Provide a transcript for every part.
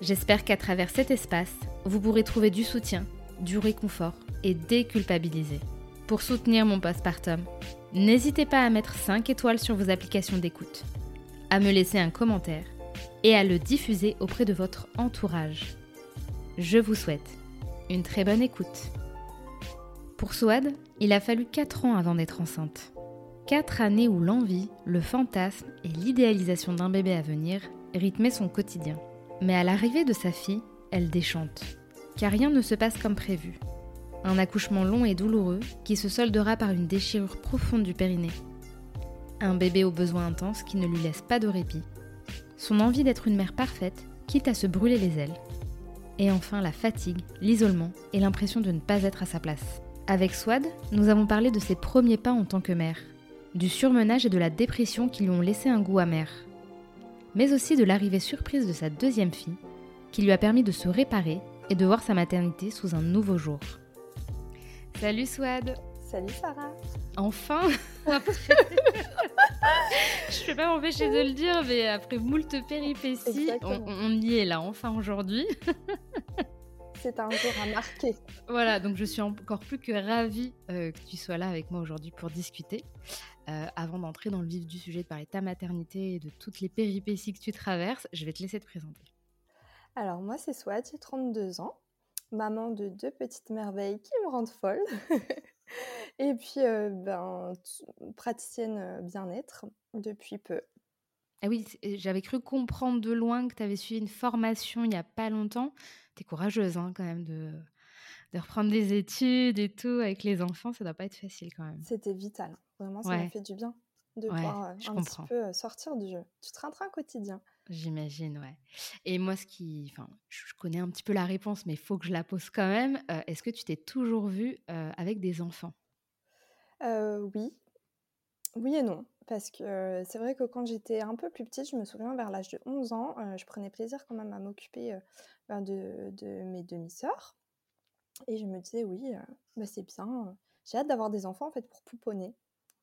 j'espère qu'à travers cet espace, vous pourrez trouver du soutien, du réconfort et déculpabiliser. Pour soutenir mon postpartum, n'hésitez pas à mettre 5 étoiles sur vos applications d'écoute, à me laisser un commentaire et à le diffuser auprès de votre entourage. Je vous souhaite une très bonne écoute. Pour Souad, il a fallu 4 ans avant d'être enceinte. 4 années où l'envie, le fantasme et l'idéalisation d'un bébé à venir rythmaient son quotidien. Mais à l'arrivée de sa fille, elle déchante. Car rien ne se passe comme prévu. Un accouchement long et douloureux qui se soldera par une déchirure profonde du périnée. Un bébé aux besoins intenses qui ne lui laisse pas de répit. Son envie d'être une mère parfaite, quitte à se brûler les ailes. Et enfin la fatigue, l'isolement et l'impression de ne pas être à sa place. Avec Swad, nous avons parlé de ses premiers pas en tant que mère, du surmenage et de la dépression qui lui ont laissé un goût amer, mais aussi de l'arrivée surprise de sa deuxième fille, qui lui a permis de se réparer et de voir sa maternité sous un nouveau jour. Salut Swad Salut Sarah Enfin Je ne peux pas m'empêcher de le dire, mais après moult péripéties, on, on, y est là enfin aujourd'hui. C'est un jour à marquer. Voilà, donc je suis encore plus que ravie euh, que tu sois là avec moi aujourd'hui pour discuter. Euh, avant d'entrer dans le vif du sujet, de parler de ta maternité et de toutes les péripéties que tu traverses, je vais te laisser te présenter. Alors moi c'est Swat, j'ai 32 ans, maman de deux petites merveilles qui me rendent folle. et puis euh, ben, praticienne euh, bien-être depuis peu. Ah oui, j'avais cru comprendre de loin que tu avais suivi une formation il n'y a pas longtemps. Tu es courageuse hein, quand même de, de reprendre des études et tout avec les enfants, ça doit pas être facile quand même. C'était vital, vraiment ça m'a fait du bien de pouvoir un petit peu sortir du jeu. Tu te un quotidien. J'imagine, ouais. Et moi, ce qui, enfin, je connais un petit peu la réponse, mais il faut que je la pose quand même. Est-ce que tu t'es toujours vue avec des enfants? Oui, oui et non. Parce que c'est vrai que quand j'étais un peu plus petite, je me souviens vers l'âge de 11 ans, je prenais plaisir quand même à m'occuper ben, de, de, mes demi-sœurs. Et je me disais, oui, bah, c'est bien, j'ai hâte d'avoir des enfants en fait pour pouponner.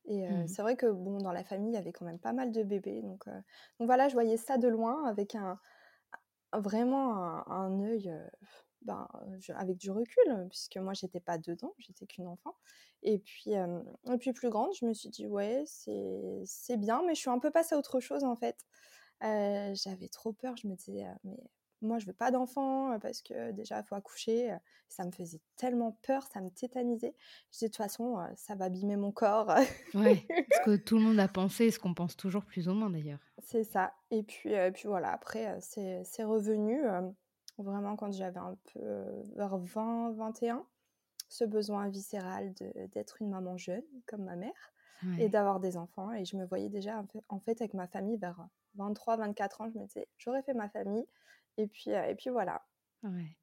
Et mmh. c'est vrai que bon, dans la famille, il y avait quand même pas mal de bébés. Donc, donc voilà, je voyais ça de loin avec un, vraiment un, œil ben, avec du recul, puisque moi, j'étais pas dedans, j'étais qu'une enfant. Et puis, et puis plus grande, je me suis dit, ouais, c'est bien, mais je suis un peu passée à autre chose en fait. J'avais trop peur, je me disais, mais moi je veux pas d'enfant parce que déjà il faut accoucher ça me faisait tellement peur ça me tétanisait. Je disais de toute façon ça va abîmer mon corps. Ouais ce que tout le monde a pensé ce qu'on pense toujours plus ou moins d'ailleurs. C'est ça. Et puis puis voilà après c'est revenu vraiment quand j'avais un peu vers 20 21 ce besoin viscéral d'être une maman jeune comme ma mère et d'avoir des enfants. Et je me voyais déjà en fait avec ma famille vers 23 24 ans je me disais j'aurais fait ma famille et puis, et puis voilà. Ouais.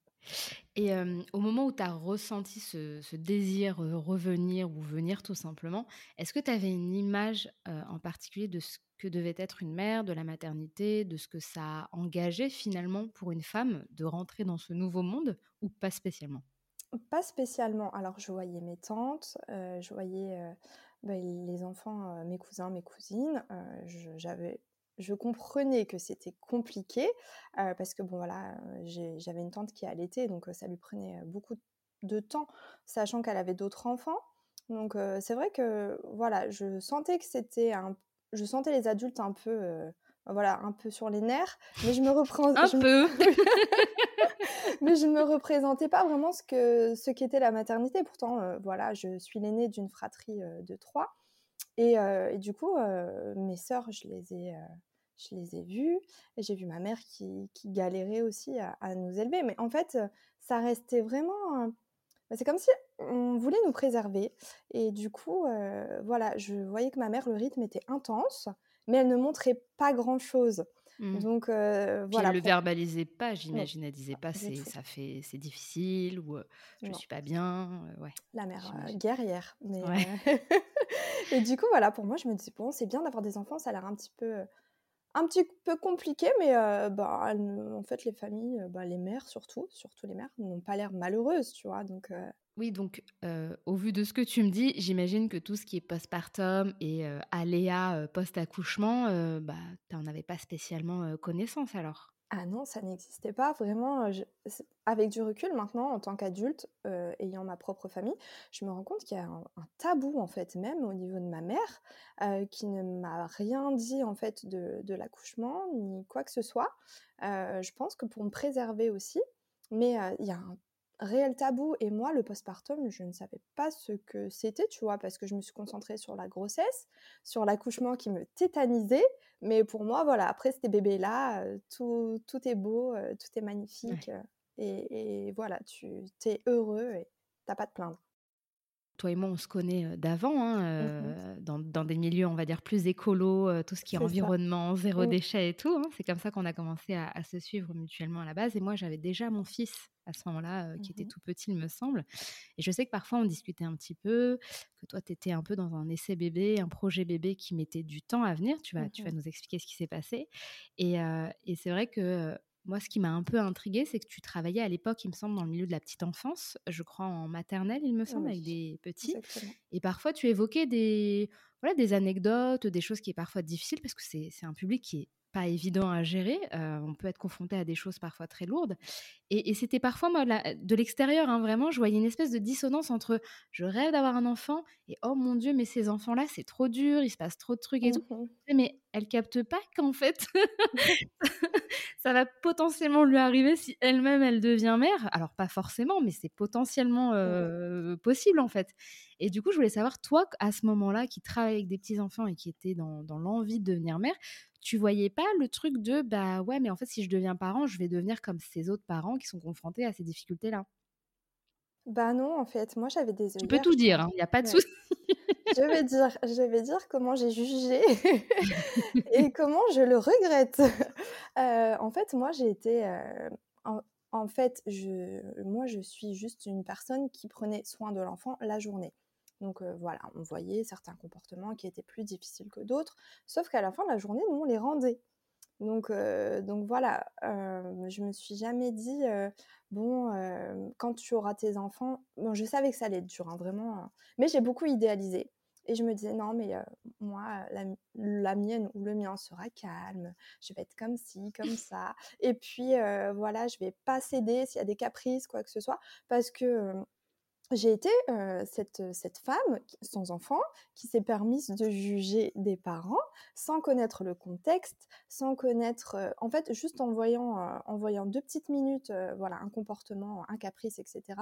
Et au moment où tu as ressenti ce, désir de revenir ou venir tout simplement, est-ce que tu avais une image en particulier de ce que devait être une mère, de la maternité, de ce que ça a engagé finalement pour une femme de rentrer dans ce nouveau monde ou pas spécialement? Pas spécialement. Alors je voyais mes tantes, je voyais bah, les enfants, mes cousins, mes cousines. J'avais je comprenais que c'était compliqué parce que bon voilà, j'avais une tante qui allaitait, donc ça lui prenait beaucoup de temps, sachant qu'elle avait d'autres enfants. Donc c'est vrai que voilà, je sentais que c'était un, je sentais les adultes un peu voilà, un peu sur les nerfs, mais je me reprends. un peu. mais je ne me représentais pas vraiment ce que ce qu'était la maternité. Pourtant, voilà, je suis l'aînée d'une fratrie de trois, et, et, du coup, mes sœurs, je les ai je les ai vues et j'ai vu ma mère qui, qui galérait aussi à, à, nous élever. Mais en fait, ça restait vraiment. Bah, c'est comme si on voulait nous préserver. Et du coup, voilà, je voyais que ma mère, le rythme était intense, mais elle ne montrait pas grand-chose. Mmh. Donc voilà. elle le verbalisait pas, j'imagine. Elle disait pas c'est ça fait c'est difficile ou je ne suis pas bien. ouais. La mère guerrière. Mais et du coup voilà, pour moi je me disais bon c'est bien d'avoir des enfants, ça a l'air un petit peu un petit peu compliqué, mais bah, en fait, les familles, bah, les mères surtout, surtout les mères, n'ont pas l'air malheureuses, tu vois. Donc, Oui, donc au vu de ce que tu me dis, j'imagine que tout ce qui est postpartum et aléa post-accouchement, bah, tu n'en avais pas spécialement connaissance alors? Ah non, ça n'existait pas. Vraiment, avec du recul maintenant, en tant qu'adulte, ayant ma propre famille, je me rends compte qu'il y a un, tabou, en fait, même au niveau de ma mère, qui ne m'a rien dit, en fait, de, l'accouchement, ni quoi que ce soit. je pense que pour me préserver aussi, mais il y a un réel tabou. Et moi, le postpartum, je ne savais pas ce que c'était, tu vois, parce que je me suis concentrée sur la grossesse, sur l'accouchement qui me tétanisait. Mais pour moi, voilà, après c'était bébé-là, tout, tout, est beau, tout est magnifique. Et, voilà, tu es heureux et t'as pas de plaindre toi et moi, on se connaît d'avant, hein, mmh dans, des milieux, on va dire, plus écolo, tout ce qui est, environnement, zéro mmh. déchet et tout. Hein. C'est comme ça qu'on a commencé à, se suivre mutuellement à la base. Et moi, j'avais déjà mon fils à ce moment-là, qui était mmh tout petit, il me semble. Et je sais que parfois, on discutait un petit peu, que toi, tu étais un peu dans un essai bébé, un projet bébé qui mettait du temps à venir. Tu vas, tu vas nous expliquer ce qui s'est passé. Et, et c'est vrai que moi, ce qui m'a un peu intriguée, c'est que tu travaillais à l'époque, il me semble, dans le milieu de la petite enfance, je crois en maternelle, il me semble, avec des petits. Et parfois, tu évoquais des, voilà, des anecdotes, des choses qui est parfois difficiles, parce que c'est un public qui est pas évident à gérer. Euh, on peut être confronté à des choses parfois très lourdes. Et, c'était parfois, moi, de l'extérieur, hein, vraiment, je voyais une espèce de dissonance entre je rêve d'avoir un enfant et oh mon Dieu, mais ces enfants-là, c'est trop dur, il se passe trop de trucs et tout. Mmh mais elle capte pas qu'en fait, ça va potentiellement lui arriver si elle-même, elle devient mère. Alors, pas forcément, mais c'est potentiellement euh, possible, en fait. Et du coup, je voulais savoir, toi, à ce moment-là, qui travaille avec des petits-enfants et qui était dans, dans l'envie de devenir mère, tu voyais pas le truc de bah ouais, mais en fait, si je deviens parent, je vais devenir comme ces autres parents qui sont confrontés à ces difficultés-là? Bah non, en fait, moi j'avais des. Tu peux tout dire, il hein, n'y a pas de souci. je vais dire, je vais dire comment j'ai jugé et comment je le regrette. Euh, en fait, moi j'ai été. Euh, en, fait, je, moi je suis juste une personne qui prenait soin de l'enfant la journée. Donc voilà, on voyait certains comportements qui étaient plus difficiles que d'autres, sauf qu'à la fin de la journée, nous, on les rendait. Donc, donc voilà, je me suis jamais dit, bon, quand tu auras tes enfants, bon, je savais que ça allait être dur, hein, vraiment, hein, mais j'ai beaucoup idéalisé. Et je me disais, non, mais moi, la, mienne ou le mien sera calme, je vais être comme ci, comme ça. Et puis, voilà, je vais pas céder s'il y a des caprices, quoi que ce soit, parce que j'ai été cette, cette femme sans enfant qui s'est permise de juger des parents sans connaître le contexte, sans connaître, en fait, juste en voyant, en voyant deux petites minutes, voilà, un comportement, un caprice, etc.,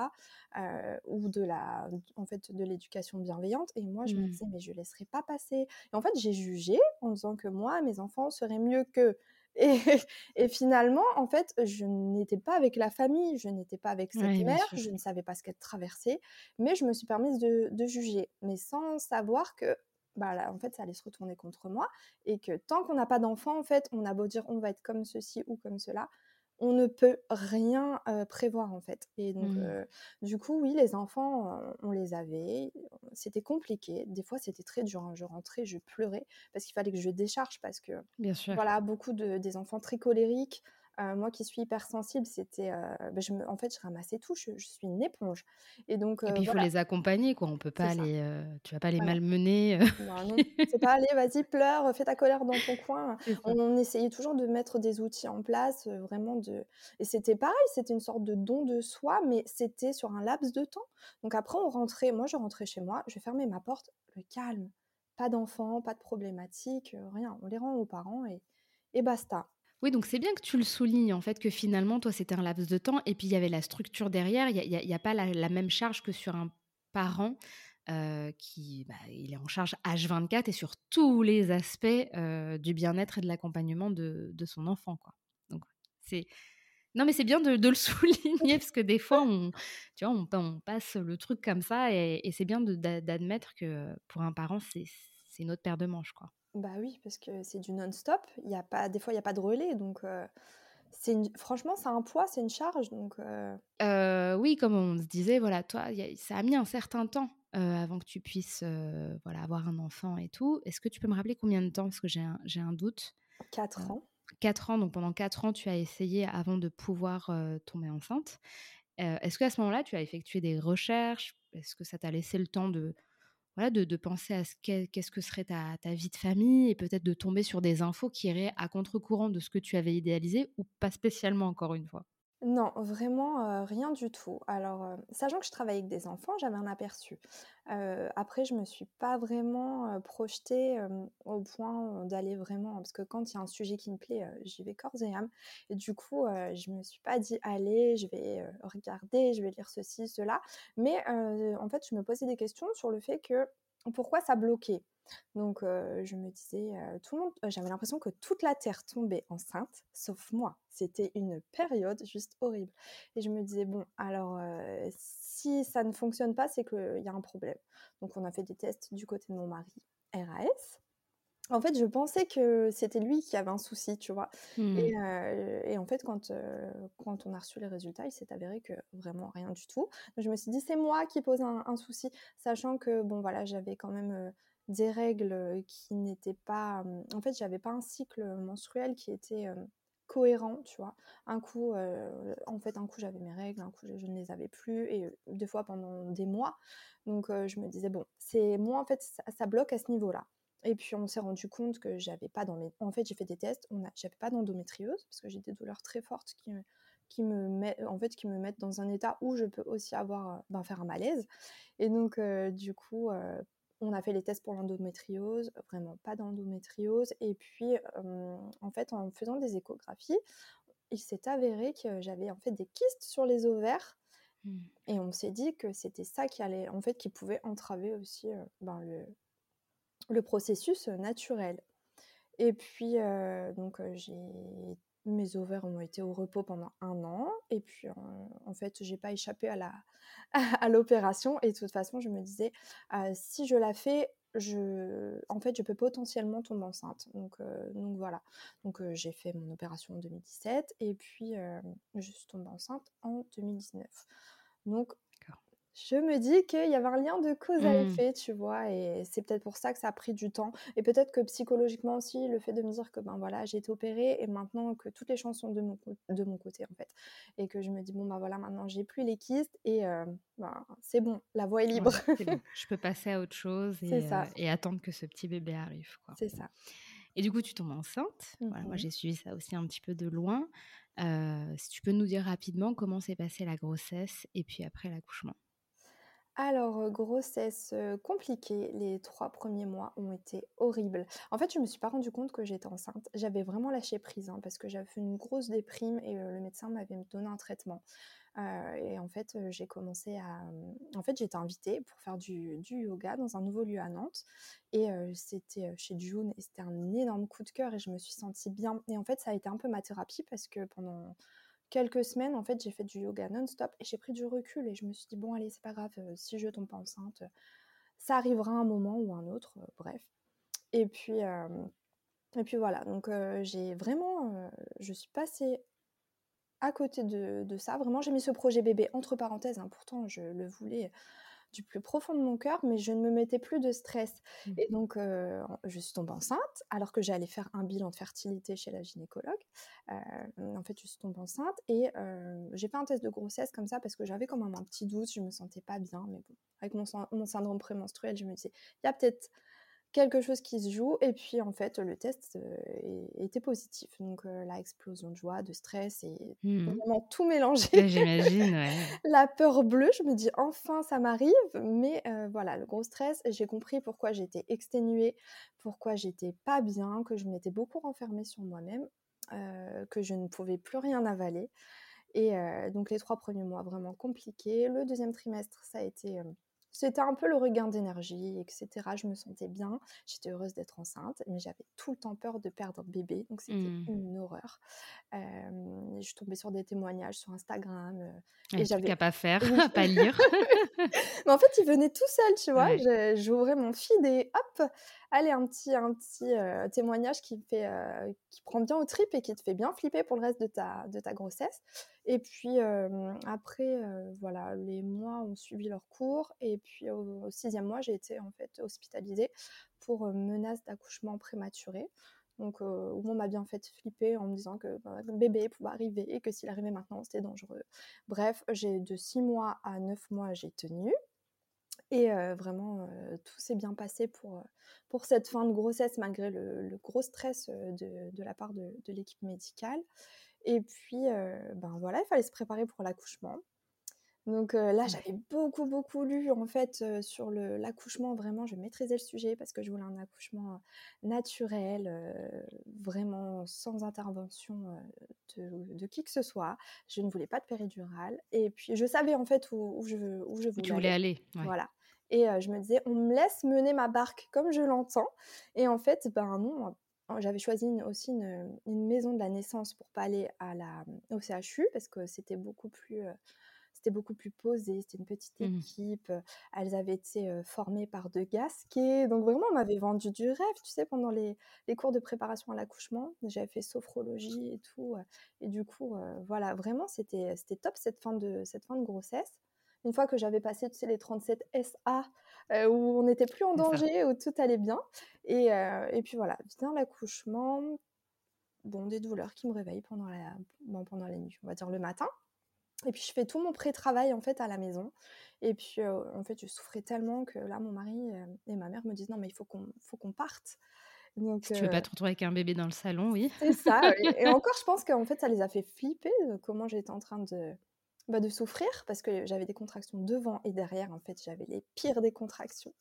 ou de la, en fait, de l'éducation bienveillante. Et moi, je me mmh. disais, mais je laisserai pas passer. Et en fait, j'ai jugé en disant que moi, mes enfants seraient mieux que et, finalement, en fait, je n'étais pas avec la famille, je n'étais pas avec cette mère, je ne savais pas ce qu'elle traversait, mais je me suis permise de, juger, mais sans savoir que, bah là, en fait, ça allait se retourner contre moi, et que tant qu'on n'a pas d'enfant, en fait, on a beau dire on va être comme ceci ou comme cela, on ne peut rien prévoir en fait. Et donc, mmh. du coup, oui, les enfants, on les avait. C'était compliqué. Des fois, c'était très dur. Hein. Je rentrais, je pleurais parce qu'il fallait que je décharge parce que, Bien sûr. voilà, beaucoup de, des enfants très colériques. Euh, moi qui suis hypersensible, c'était, euh, bah, je me, en fait, je ramassais tout. Je, suis une éponge. Et donc, et puis il faut les accompagner, quoi. On peut pas les, euh, tu vas pas les malmener. Non, non, c'est pas aller, vas-y pleure, fais ta colère dans ton coin. On, essayait toujours de mettre des outils en place, vraiment de. Et c'était pareil, c'était une sorte de don de soi, mais c'était sur un laps de temps. Donc après, on rentrait. Moi, je rentrais chez moi, je fermais ma porte, le calme, pas d'enfants, pas de problématiques, rien. On les rend aux parents et et basta. Oui, donc c'est bien que tu le soulignes, en fait, que finalement, toi, c'était un laps de temps et puis il y avait la structure derrière. Il n'y a, a, pas la, même charge que sur un parent euh, qui bah, il est en charge H24 et sur tous les aspects euh, du bien-être et de l'accompagnement de, son enfant. Quoi. Donc, c'est... Non, mais c'est bien de, le souligner parce que des fois, on, tu vois, on, passe le truc comme ça et, et c'est bien d'admettre que pour un parent, c'est, c'est une autre paire de manches. Quoi. Bah oui, parce que c'est du non-stop. Il y a pas, des fois, il n'y a pas de relais. Donc, c'est franchement, c'est un poids, c'est une charge. Donc, oui, comme on se disait, voilà, toi, ça a mis un certain temps avant que tu puisses voilà, avoir un enfant et tout. Est-ce que tu peux me rappeler combien de temps? Parce que j'ai un, un, doute. Quatre ans. Quatre ans, donc pendant quatre ans, tu as essayé avant de pouvoir tomber enceinte. Est-ce qu'à ce moment-là, tu as effectué des recherches? Est-ce que ça t'a laissé le temps de de, penser à ce qu'est-ce que serait ta, ta, vie de famille et peut-être de tomber sur des infos qui iraient à contre-courant de ce que tu avais idéalisé ou pas spécialement encore une fois? Non, vraiment rien du tout. Alors, sachant que je travaille avec des enfants, j'avais un aperçu. Après, je me suis pas vraiment projetée au point d'aller vraiment, parce que quand il y a un sujet qui me plaît, j'y vais corps et âme. Et du coup, je me suis pas dit, allez, je vais regarder, je vais lire ceci, cela. Mais en fait, je me posais des questions sur le fait que pourquoi ça bloquait. Donc je me disais, tout le monde, j'avais l'impression que toute la terre tombait enceinte, sauf moi. C'était une période juste horrible. Et je me disais bon, alors si ça ne fonctionne pas, c'est qu'il y a un problème. Donc on a fait des tests du côté de mon mari, RAS. En fait, je pensais que c'était lui qui avait un souci, tu vois. Mmh. Et, en fait, quand, quand on a reçu les résultats, il s'est avéré que vraiment rien du tout. Je me suis dit, c'est moi qui pose un, un, souci, sachant que, bon, voilà, j'avais quand même des règles qui n'étaient pas... En fait, j'avais pas un cycle menstruel qui était cohérent, tu vois. Un coup, en fait, un coup j'avais mes règles, un coup je, ne les avais plus, et deux fois pendant des mois. Donc je me disais, bon, c'est moi, en fait, ça, bloque à ce niveau-là. Et puis on s'est rendu compte que j'avais pas dans mes... En fait, j'ai fait des tests, a... j'avais pas d'endométriose, parce que j'ai des douleurs très fortes qui, me met... mettent dans un état où je peux aussi avoir, ben, faire un malaise. Et donc, du coup, on a fait les tests pour l'endométriose, vraiment pas d'endométriose. Et puis, en fait, en faisant des échographies, il s'est avéré que j'avais en fait des kystes sur les ovaires. Mmh. Et on s'est dit que c'était ça qui allait, en fait, qui pouvait entraver aussi ben, le, le, processus naturel. Et puis, donc, j'ai mes ovaires ont été au repos pendant un an et puis en fait j'ai pas échappé à la à l'opération et de toute façon je me disais si je la fais je en fait je peux potentiellement tomber enceinte. Donc donc voilà. Donc j'ai fait mon opération en 2017 et puis je suis tombée enceinte en 2019 donc je me dis qu'il y avait un lien de cause à mmh. effet, tu vois, et c'est peut-être pour ça que ça a pris du temps. Et peut-être que psychologiquement aussi, le fait de me dire que ben voilà, j'ai été opérée et maintenant que toutes les chances sont de mon, de mon côté en fait, et que je me dis bon ben voilà, maintenant j'ai plus les kystes et ben, c'est bon, la voie est libre. Je peux passer à autre chose et, et, attendre que ce petit bébé arrive. C'est ça. Et du coup, tu tombes enceinte. Voilà, moi, mmh j'ai suivi ça aussi un petit peu de loin. si tu peux nous dire rapidement comment s'est passée la grossesse et puis après l'accouchement. Alors, grossesse compliquée, les trois premiers mois ont été horribles. En fait, je me suis pas rendu compte que j'étais enceinte. J'avais vraiment lâché prise hein, parce que j'avais fait une grosse déprime et le médecin m'avait donné un traitement. et en fait, j'ai commencé à. En fait, j'étais invitée pour faire du, du, yoga dans un nouveau lieu à Nantes. Et c'était chez June et c'était un énorme coup de cœur et je me suis sentie bien. Et en fait, ça a été un peu ma thérapie parce que pendant quelques semaines, en fait, j'ai fait du yoga non-stop et j'ai pris du recul et je me suis dit, bon, allez, c'est pas grave, euh, si je tombe enceinte, ça arrivera un moment ou un autre, euh, bref. Et puis, euh, et puis voilà, donc j'ai vraiment, je suis passée à côté de, de ça. Vraiment, j'ai mis ce projet bébé entre parenthèses, hein, pourtant je le voulais du plus profond de mon cœur, mais je ne me mettais plus de stress. Mmh. Et donc, je suis tombée enceinte, alors que j'allais faire un bilan de fertilité chez la gynécologue. en fait, je suis tombée enceinte et j'ai fait un test de grossesse comme ça parce que j'avais quand même un petit doute, je me sentais pas bien, mais bon, avec mon, mon syndrome prémenstruel, je me disais, il y a peut-être quelque chose qui se joue. Et puis, en fait, le test était positif. Donc, la explosion de joie, de stress et mmh vraiment tout mélangé. J'imagine, ouais. la peur bleue, je me dis enfin ça m'arrive. Mais voilà, le gros stress, j'ai compris pourquoi j'étais exténuée, pourquoi j'étais pas bien, que je m'étais beaucoup renfermée sur moi-même, que je ne pouvais plus rien avaler. Et donc, les trois premiers mois, vraiment compliqués. Le deuxième trimestre, ça a été c'était un peu le regain d'énergie, etc. Je me sentais bien. J'étais heureuse d'être enceinte, mais j'avais tout le temps peur de perdre bébé. Donc, c'était mmh. une horreur. je tombée sur des témoignages sur Instagram. et j'avais qu'à pas faire, pas lire. mais en fait, il venait tout seul, tu vois. J'ouvrais mon feed et hop, allez, un petit, un petit témoignage qui, fait, qui prend bien au trip et qui te fait bien flipper pour le reste de ta, de ta grossesse. Et puis après, voilà, les mois ont suivi leur cours. Et puis au, sixième mois, j'ai été en fait hospitalisée pour menace d'accouchement prématuré. Donc, où on m'a bien fait flipper en me disant que bah, le bébé pouvait arriver et que s'il arrivait maintenant, c'était dangereux. Bref, j'ai de six mois à neuf mois, j'ai tenu. Et vraiment, tout s'est bien passé pour, pour cette fin de grossesse, malgré le, gros stress de, de, la part de, de l'équipe médicale. Et puis, ben voilà, il fallait se préparer pour l'accouchement. Donc là, j'avais beaucoup, beaucoup lu en fait sur l'accouchement. Vraiment, je maîtrisais le sujet parce que je voulais un accouchement naturel, vraiment sans intervention de, de, qui que ce soit. Je ne voulais pas de péridurale. Et puis, je savais en fait où, je, où je voulais tu voulais aller. Voilà. Et je me disais, on me laisse mener ma barque comme je l'entends. Et en fait, ben non, j'avais choisi aussi une, maison de la naissance pour pas aller à la, au CHU parce que c'était beaucoup plus c'était beaucoup plus posé, c'était une petite mmh équipe, elles avaient été formées par deux gasquets, donc vraiment on m'avait vendu du rêve, tu sais, pendant les, les cours de préparation à l'accouchement, j'avais fait sophrologie et tout, et du coup, voilà, vraiment c'était top cette fin, de, cette fin de grossesse. Une fois que j'avais passé, tu sais, les 37 SA, où on n'était plus en danger, où tout allait bien, et, et puis voilà, vient l'accouchement, bon, des douleurs qui me réveillent pendant la, bon, pendant la nuit, on va dire le matin, et puis je fais tout mon pré-travail en fait à la maison. Et puis en fait je souffrais tellement que là mon mari et ma mère me disent non mais il faut qu'on faut qu'on parte. Donc, tu veux pas te retrouver avec un bébé dans le salon, oui. C'est ça. et, encore je pense qu'en fait ça les a fait flipper comment j'étais en train de bah, de souffrir parce que j'avais des contractions devant et derrière. En fait j'avais les pires des contractions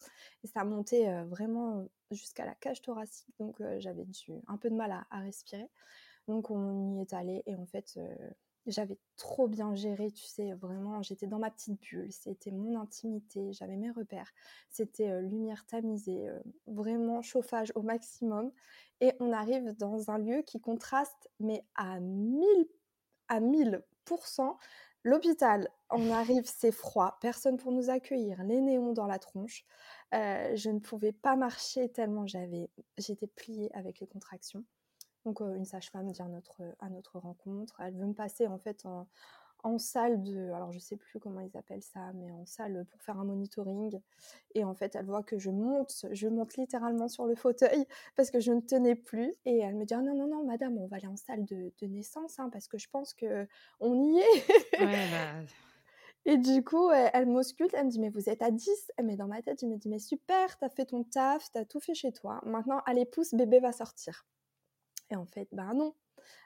et ça montait vraiment jusqu'à la cage thoracique. Donc j'avais un peu de mal à, à, respirer. Donc on y est allé et en fait j'avais trop bien géré, tu sais, vraiment, j'étais dans ma petite bulle, c'était mon intimité, j'avais mes repères, c'était lumière tamisée, vraiment chauffage au maximum. Et on arrive dans un lieu qui contraste, mais à 1000, à 1000%. L'hôpital, on arrive, c'est froid, personne pour nous accueillir, les néons dans la tronche. je ne pouvais pas marcher tellement j'avais, j'étais pliée avec les contractions. Donc une sage-femme vient à notre, à notre rencontre. Elle veut me passer en fait en, salle de, alors je sais plus comment ils appellent ça, mais en salle pour faire un monitoring. Et en fait, elle voit que je monte, je monte littéralement sur le fauteuil parce que je ne tenais plus. Et elle me dit ah non non non madame, on va aller en salle de, naissance hein, parce que je pense que on y est. Bah. Et du coup, elle, elle m'ausculte, elle me dit, mais vous êtes à 10 Elle met dans ma tête, je me dis, mais super, t'as fait ton taf, t'as tout fait chez toi. Maintenant, allez, pousse, bébé va sortir. Et en fait, ben non,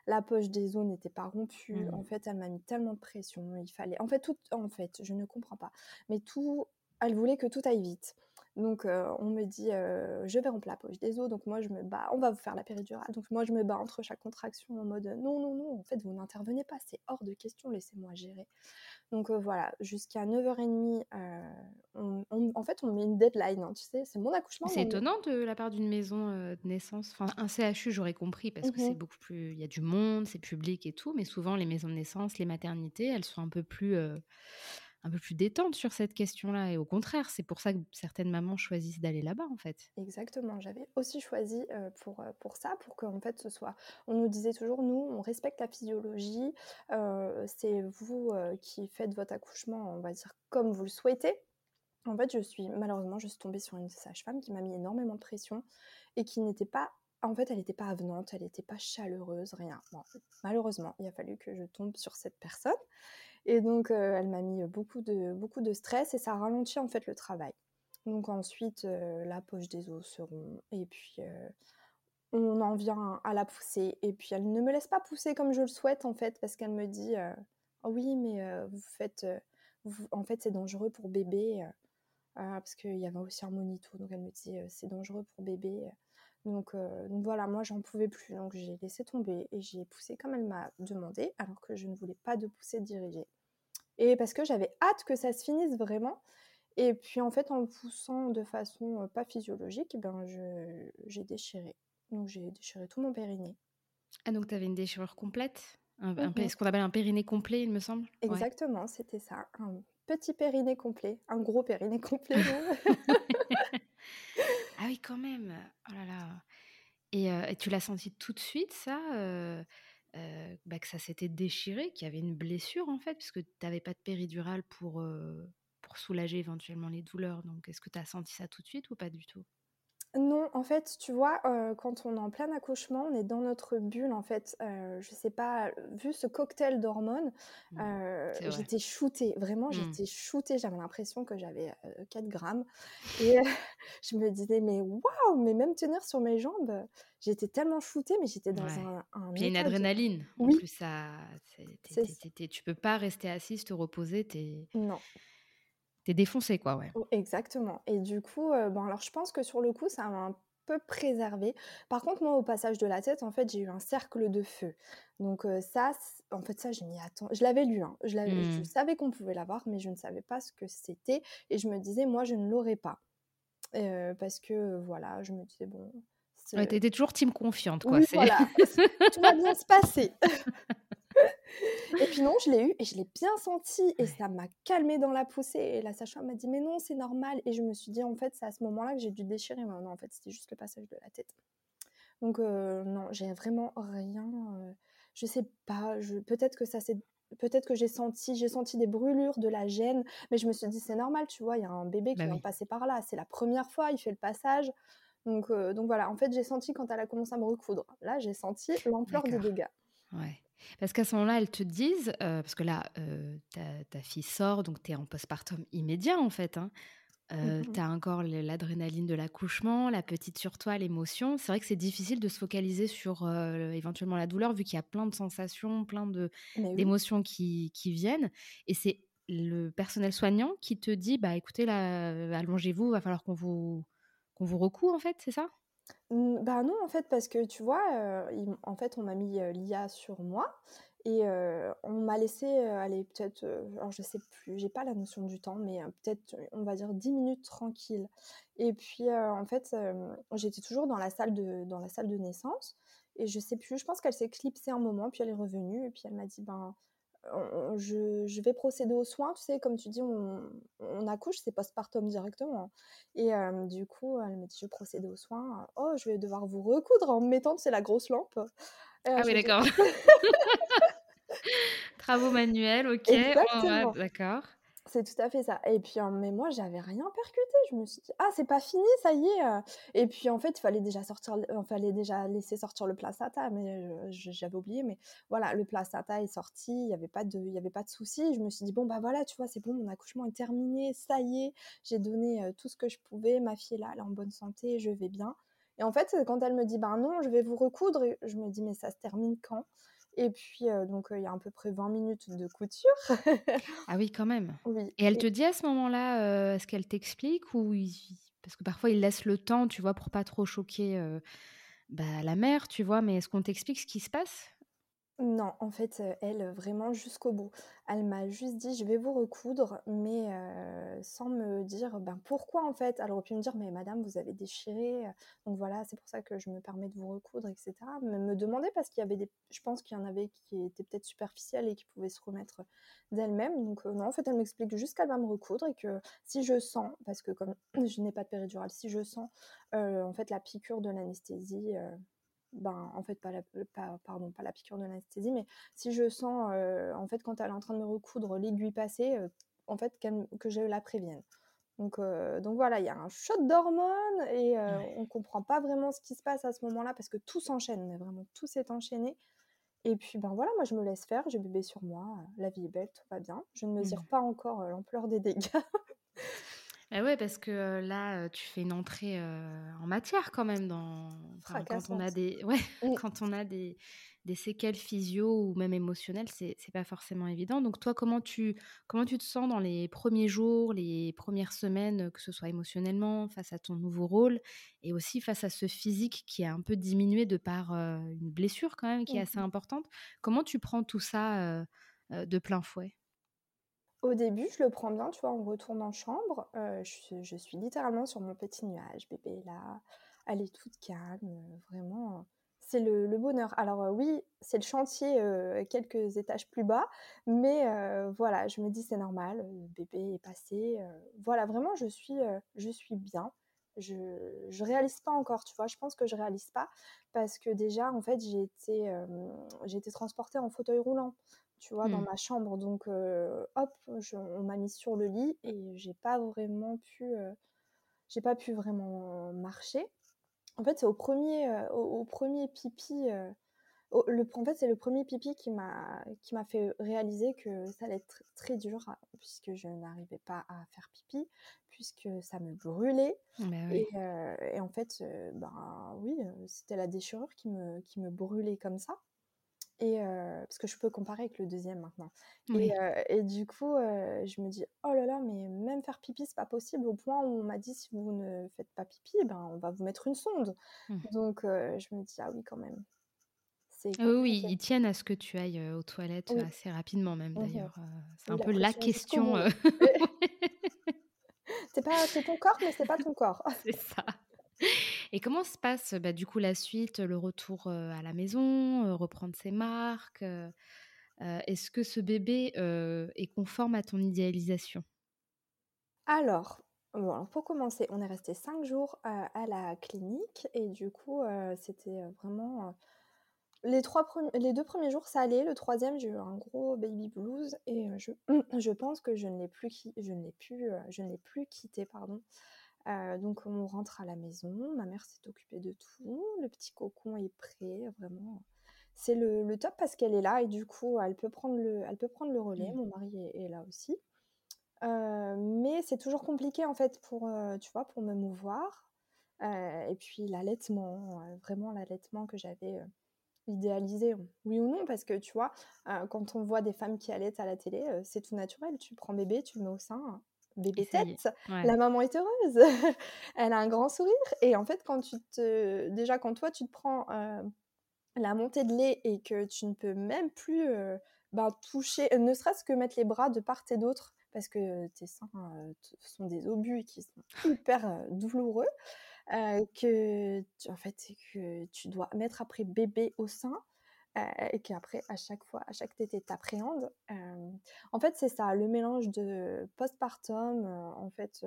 la poche des os n'était pas rompue. En mmh. fait, elle m'a mis tellement de pression. Il fallait. En fait, tout. En fait, je ne comprends pas. Mais tout. Elle voulait que tout aille vite. Donc, on me dit, je vais rompre la poche des os. Donc, moi, je me bats. On va vous faire la péridurale. Donc, moi, je me bats entre chaque contraction en mode, non, non, non. En fait, vous n'intervenez pas. C'est hors de question. Laissez-moi gérer. Donc voilà, jusqu'à 9h30, en fait, on met une deadline, hein, tu sais, c'est mon accouchement. C'est étonnant de la part d'une maison de naissance. Enfin, un CHU, j'aurais compris, parce que c'est mmh beaucoup plus. Il y a du monde, c'est public et tout, mais souvent, les maisons de naissance, les maternités, elles sont un peu plus un peu plus détente sur cette question-là. Et au contraire, c'est pour ça que certaines mamans choisissent d'aller là-bas, en fait. Exactement. J'avais aussi choisi pour, pour ça, pour qu'en fait ce soit. On nous disait toujours, nous, on respecte la physiologie. c'est vous qui faites votre accouchement, on va dire, comme vous le souhaitez. En fait, je suis malheureusement, je suis tombée sur une sage-femme qui m'a mis énormément de pression et qui n'était pas en fait, elle n'était pas avenante, elle n'était pas chaleureuse, rien. malheureusement, il a fallu que je tombe sur cette personne. Et donc, elle m'a mis beaucoup de, beaucoup de stress et ça a ralenti en fait le travail. Donc ensuite, la poche des os se rompt et puis on en vient à la pousser. Et puis elle ne me laisse pas pousser comme je le souhaite en fait, parce qu'elle me dit «Oh oui, mais vous faites, en fait c'est dangereux pour bébé. parce qu'il y avait aussi un monito, donc elle me dit c'est dangereux pour bébé. Donc, donc voilà, moi j'en pouvais plus, donc j'ai laissé tomber et j'ai poussé comme elle m'a demandé, alors que je ne voulais pas de pousser dirigée. Et parce que j'avais hâte que ça se finisse vraiment. Et puis en fait, en poussant de façon pas physiologique, ben j'ai déchiré. Donc j'ai déchiré tout mon périnée. Ah donc tu avais une déchirure complète? Un, mmh Ce qu'on appelle un périnée complet, il me semble? Exactement, c'était ça. Un petit périnée complet, un gros périnée complet. ah oui, quand même. Oh là là. Et, et tu l'as senti tout de suite, ça bah, que ça s'était déchiré, qu'il y avait une blessure en fait, puisque tu n'avais pas de péridurale pour, pour soulager éventuellement les douleurs. Donc est-ce que tu as senti ça tout de suite ou pas du tout? Non, en fait, tu vois, quand on est en plein accouchement, on est dans notre bulle, en fait. je sais pas, vu ce cocktail d'hormones, mmh, j'étais shootée. Vraiment, mmh. j'étais shootée. J'avais l'impression que j'avais 4 grammes. Et je me disais, mais waouh, mais même tenir sur mes jambes, j'étais tellement shootée, mais j'étais dans un, un Puis il y a une adrénaline. Oui. En plus, ça, tu peux pas rester assise, te reposer. Non. T'es défoncé, quoi, ouais. Oh, exactement. Et du coup, bon, alors je pense que sur le coup, ça m'a un peu préservé. Par contre, moi, au passage de la tête, en fait, j'ai eu un cercle de feu. Donc ça, en fait, ça, je m'y attends. Je l'avais lu, hein. je, mmh. savais qu'on pouvait l'avoir, mais je ne savais pas ce que c'était. Et je me disais, moi, je ne l'aurais pas. parce que, voilà, je me disais, bon... Ouais, t'étais toujours team confiante, quoi. Oui, voilà. Tout va bien se passer. Et puis non, je l'ai eu et je l'ai bien senti et ça m'a calmé dans la poussée. Et la sage m'a dit mais non, c'est normal. Et je me suis dit en fait, c'est à ce moment-là que j'ai dû déchirer. Mais non, en fait, c'était juste le passage de la tête. Donc euh, non, j'ai vraiment rien. Euh, je sais pas. Je, peut-être que ça c'est peut-être que j'ai senti, j'ai senti des brûlures, de la gêne, mais je me suis dit c'est normal, tu vois, il y a un bébé qui bah vient passer par là, c'est la première fois, il fait le passage. Donc, euh, donc voilà, en fait, j'ai senti quand elle a commencé à me recoudre. Là, j'ai senti l'ampleur des dégâts. Ouais. Parce qu'à ce moment-là, elles te disent, euh, parce que là, euh, ta, fille sort, donc tu es en postpartum immédiat en fait. Hein. Euh, mmh tu as encore l'adrénaline de l'accouchement, la petite sur toi, l'émotion. C'est vrai que c'est difficile de se focaliser sur éventuellement la douleur, vu qu'il y a plein de sensations, plein d'émotions qui, qui, viennent. Et c'est le personnel soignant qui te dit, bah écoutez, là, allongez-vous, va falloir qu'on vous, qu'on vous recoue, en fait, c'est ça? Mmh, bah non, en fait, parce que tu vois, en fait, on m'a mis l'IA sur moi et on m'a laissé aller peut-être, alors je sais plus, j'ai pas la notion du temps, mais peut-être, on va dire 10 minutes tranquille. Et puis, en fait, j'étais toujours dans la salle de, dans la salle de naissance et je sais plus, je pense qu'elle s'est clipsée un moment, puis elle est revenue et puis elle m'a dit, ben, je, vais procéder aux soins. Tu sais, comme tu dis, on, accouche, c'est postpartum directement. Et du coup, elle me dit, je vais procéder aux soins. Oh, je vais devoir vous recoudre en me mettant, c'est la grosse lampe. ah oui, d'accord. Travaux manuels, ok. d'accord. C'est tout à fait ça. Et puis, mais moi, j'avais rien percuté. Je me suis dit, ah, c'est pas fini, ça y est. Et puis, en fait, il fallait déjà sortir, il fallait déjà laisser sortir le placenta, mais j'avais oublié. Mais voilà, le placenta est sorti. Il n'y avait pas de, il y avait pas de souci. Je me suis dit, bon, bah voilà, tu vois, c'est bon, mon accouchement est terminé. Ça y est, j'ai donné tout ce que je pouvais. Ma fille est là, elle est en bonne santé, je vais bien. Et en fait, quand elle me dit, ben non, je vais vous recoudre, je me dis, mais ça se termine quand? Et puis, donc, il y a à peu près 20 minutes de couture. ah oui, quand même. Oui. Et elle te dit à ce moment-là, est-ce qu'elle t'explique ou Parce que parfois, il laisse le temps, tu vois, pour pas trop choquer bah, la mère, tu vois, mais est-ce qu'on t'explique ce qui se passe? Non, en fait, elle, vraiment jusqu'au bout. Elle m'a juste dit: «Je vais vous recoudre», mais sans me dire, ben, pourquoi en fait? Elle aurait pu me dire: «Mais madame, vous avez déchiré, donc voilà, c'est pour ça que je me permets de vous recoudre» et cetera. Mais me demander parce qu'il y avait des je pense qu'il y en avait qui étaient peut-être superficielles et qui pouvaient se remettre d'elles-mêmes. Donc non, en fait, elle m'explique juste qu'elle va me recoudre et que si je sens parce que comme je n'ai pas de péridurale, si je sens, en fait la piqûre de l'anesthésie, ben, en fait, pas la, pas, pardon, pas la piqûre de l'anesthésie, mais si je sens, euh, en fait, quand elle est en train de me recoudre l'aiguille passée, euh, en fait, que je la prévienne. Donc, euh, donc voilà, il y a un shot d'hormones et on comprend pas vraiment ce qui se passe à ce moment-là parce que tout s'enchaîne, mais vraiment tout s'est enchaîné. Et puis, ben voilà, moi je me laisse faire, j'ai bébé sur moi, la vie est belle, tout va bien. Je ne mesure mmh. pas encore l'ampleur des dégâts. Bah ouais, parce que là, tu fais une entrée en matière quand même dans quand on a des ouais, quand on a des des séquelles physio ou même émotionnelles, c'est c'est pas forcément évident. Donc toi, comment tu comment tu te sens dans les premiers jours, les premières semaines, que ce soit émotionnellement, face à ton nouveau rôle et aussi face à ce physique qui est un peu diminué de par, une blessure quand même qui est assez Mmh importante? Comment tu prends tout ça, de plein fouet? Au début, je le prends bien, tu vois, on retourne en chambre, heu, je suis littéralement sur mon petit nuage. Bébé est là, elle est toute calme, heu, vraiment, c'est le bonheur. Alors, heu, oui, c'est le chantier, quelques étages plus bas, mais voilà, je me dis: «C'est normal, bébé est passé», voilà, vraiment je suis, je suis bien. Je je réalise pas encore, tu vois? Je pense que je réalise pas parce que déjà, en fait, j'ai été, j'ai été transportée en fauteuil roulant tu vois, dans Mmh. ma chambre. Donc, hop, je on m'a mise sur le lit et j'ai pas vraiment pu, j'ai pas pu vraiment marcher. En fait, c'est au premier er au au 1 pipi, au le en fait, c'est le premier pipi qui m'a qui m'a fait réaliser que ça allait être très dur, hein, puisque je n'arrivais pas à faire pipi, puisque ça me brûlait Bah et oui. et en fait, ben, oui, c'était la déchirure qui me qui me brûlait comme ça. Et parce que je peux comparer avec le deuxième maintenant et du coup, je me dis: «Oh là là, mais même faire pipi, c'est pas possible», au point où on m'a dit: «Si vous ne faites pas pipi, ben, on va vous mettre une sonde». Mmh. Donc je me dis: «Ah oui, quand même, c'est Oui, oui, compliqué». ils tiennent à ce que tu ailles, aux toilettes, Oui. assez rapidement même d'ailleurs, c'est un peu la question, C'est pas c'est ton corps, mais c'est pas ton corps. C'est ça. Et comment se passe, bah, du coup, la suite, le retour, à la maison, reprendre ses marques, est-ce que ce bébé, est conforme à ton idéalisation? Alors, bon, pour commencer, on est resté 5 jours, à la clinique et du coup, c'était, vraiment, les 3 prem les 2 premiers jours, ça allait. Le troisième, j'ai eu un gros baby blues et je je pense que je ne l'ai plus je je ne l'ai plus quitté, pardon. Heu, donc on rentre à la maison, ma mère s'est occupée de tout, le petit cocon est prêt, vraiment, c'est le le top parce qu'elle est là et du coup, elle peut prendre le elle peut prendre le relais. Mmh. Mon mari est est là aussi. Heu, mais c'est toujours compliqué en fait pour, heu, tu vois, pour me mouvoir. Et puis l'allaitement, vraiment l'allaitement que j'avais, idéalisé, oui ou non, parce que tu vois, quand on voit des femmes qui allaitent à la télé, c'est tout naturel. Tu prends bébé, tu le mets au sein, Et bébé tète, ouais. la maman est heureuse, elle a un grand sourire et en fait, quand tu te déjà quand toi tu te prends, la montée de lait et que tu ne peux même plus, ben, toucher, ne serait-ce que mettre les bras de part et d'autre parce que tes seins, sont des obus qui sont hyper, douloureux, que tu en fait, que tu dois mettre après bébé au sein, heu et qu'après à chaque fois, à chaque tétée, tu appréhendes, hem, en fait, c'est ça, le mélange de postpartum, en fait,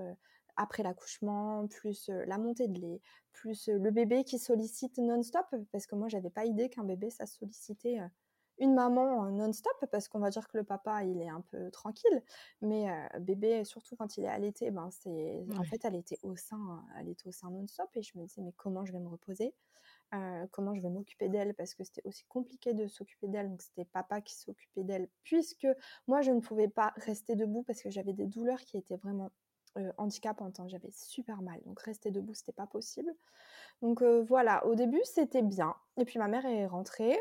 après l'accouchement, plus, la montée de lait, plus, le bébé qui sollicite non-stop, parce que moi, j'avais pas idée qu'un bébé, ça sollicitait, une maman, non-stop parce qu'on va dire que le papa, il est un peu tranquille, mais heu, bébé, surtout quand il est allaité, ben, c'est en fait, elle était au sein, elle était au sein non-stop et je me disais: «Mais comment je vais me reposer? Heu, comment je vais m'occuper d'elle?» parce que c'était aussi compliqué de s'occuper d'elle, donc c'était papa qui s'occupait d'elle puisque moi, je ne pouvais pas rester debout parce que j'avais des douleurs qui étaient vraiment, heu, handicapantes, hein. J'avais super mal, donc rester debout, c'était pas possible. Donc heu, voilà, au début, c'était bien et puis ma mère est rentrée,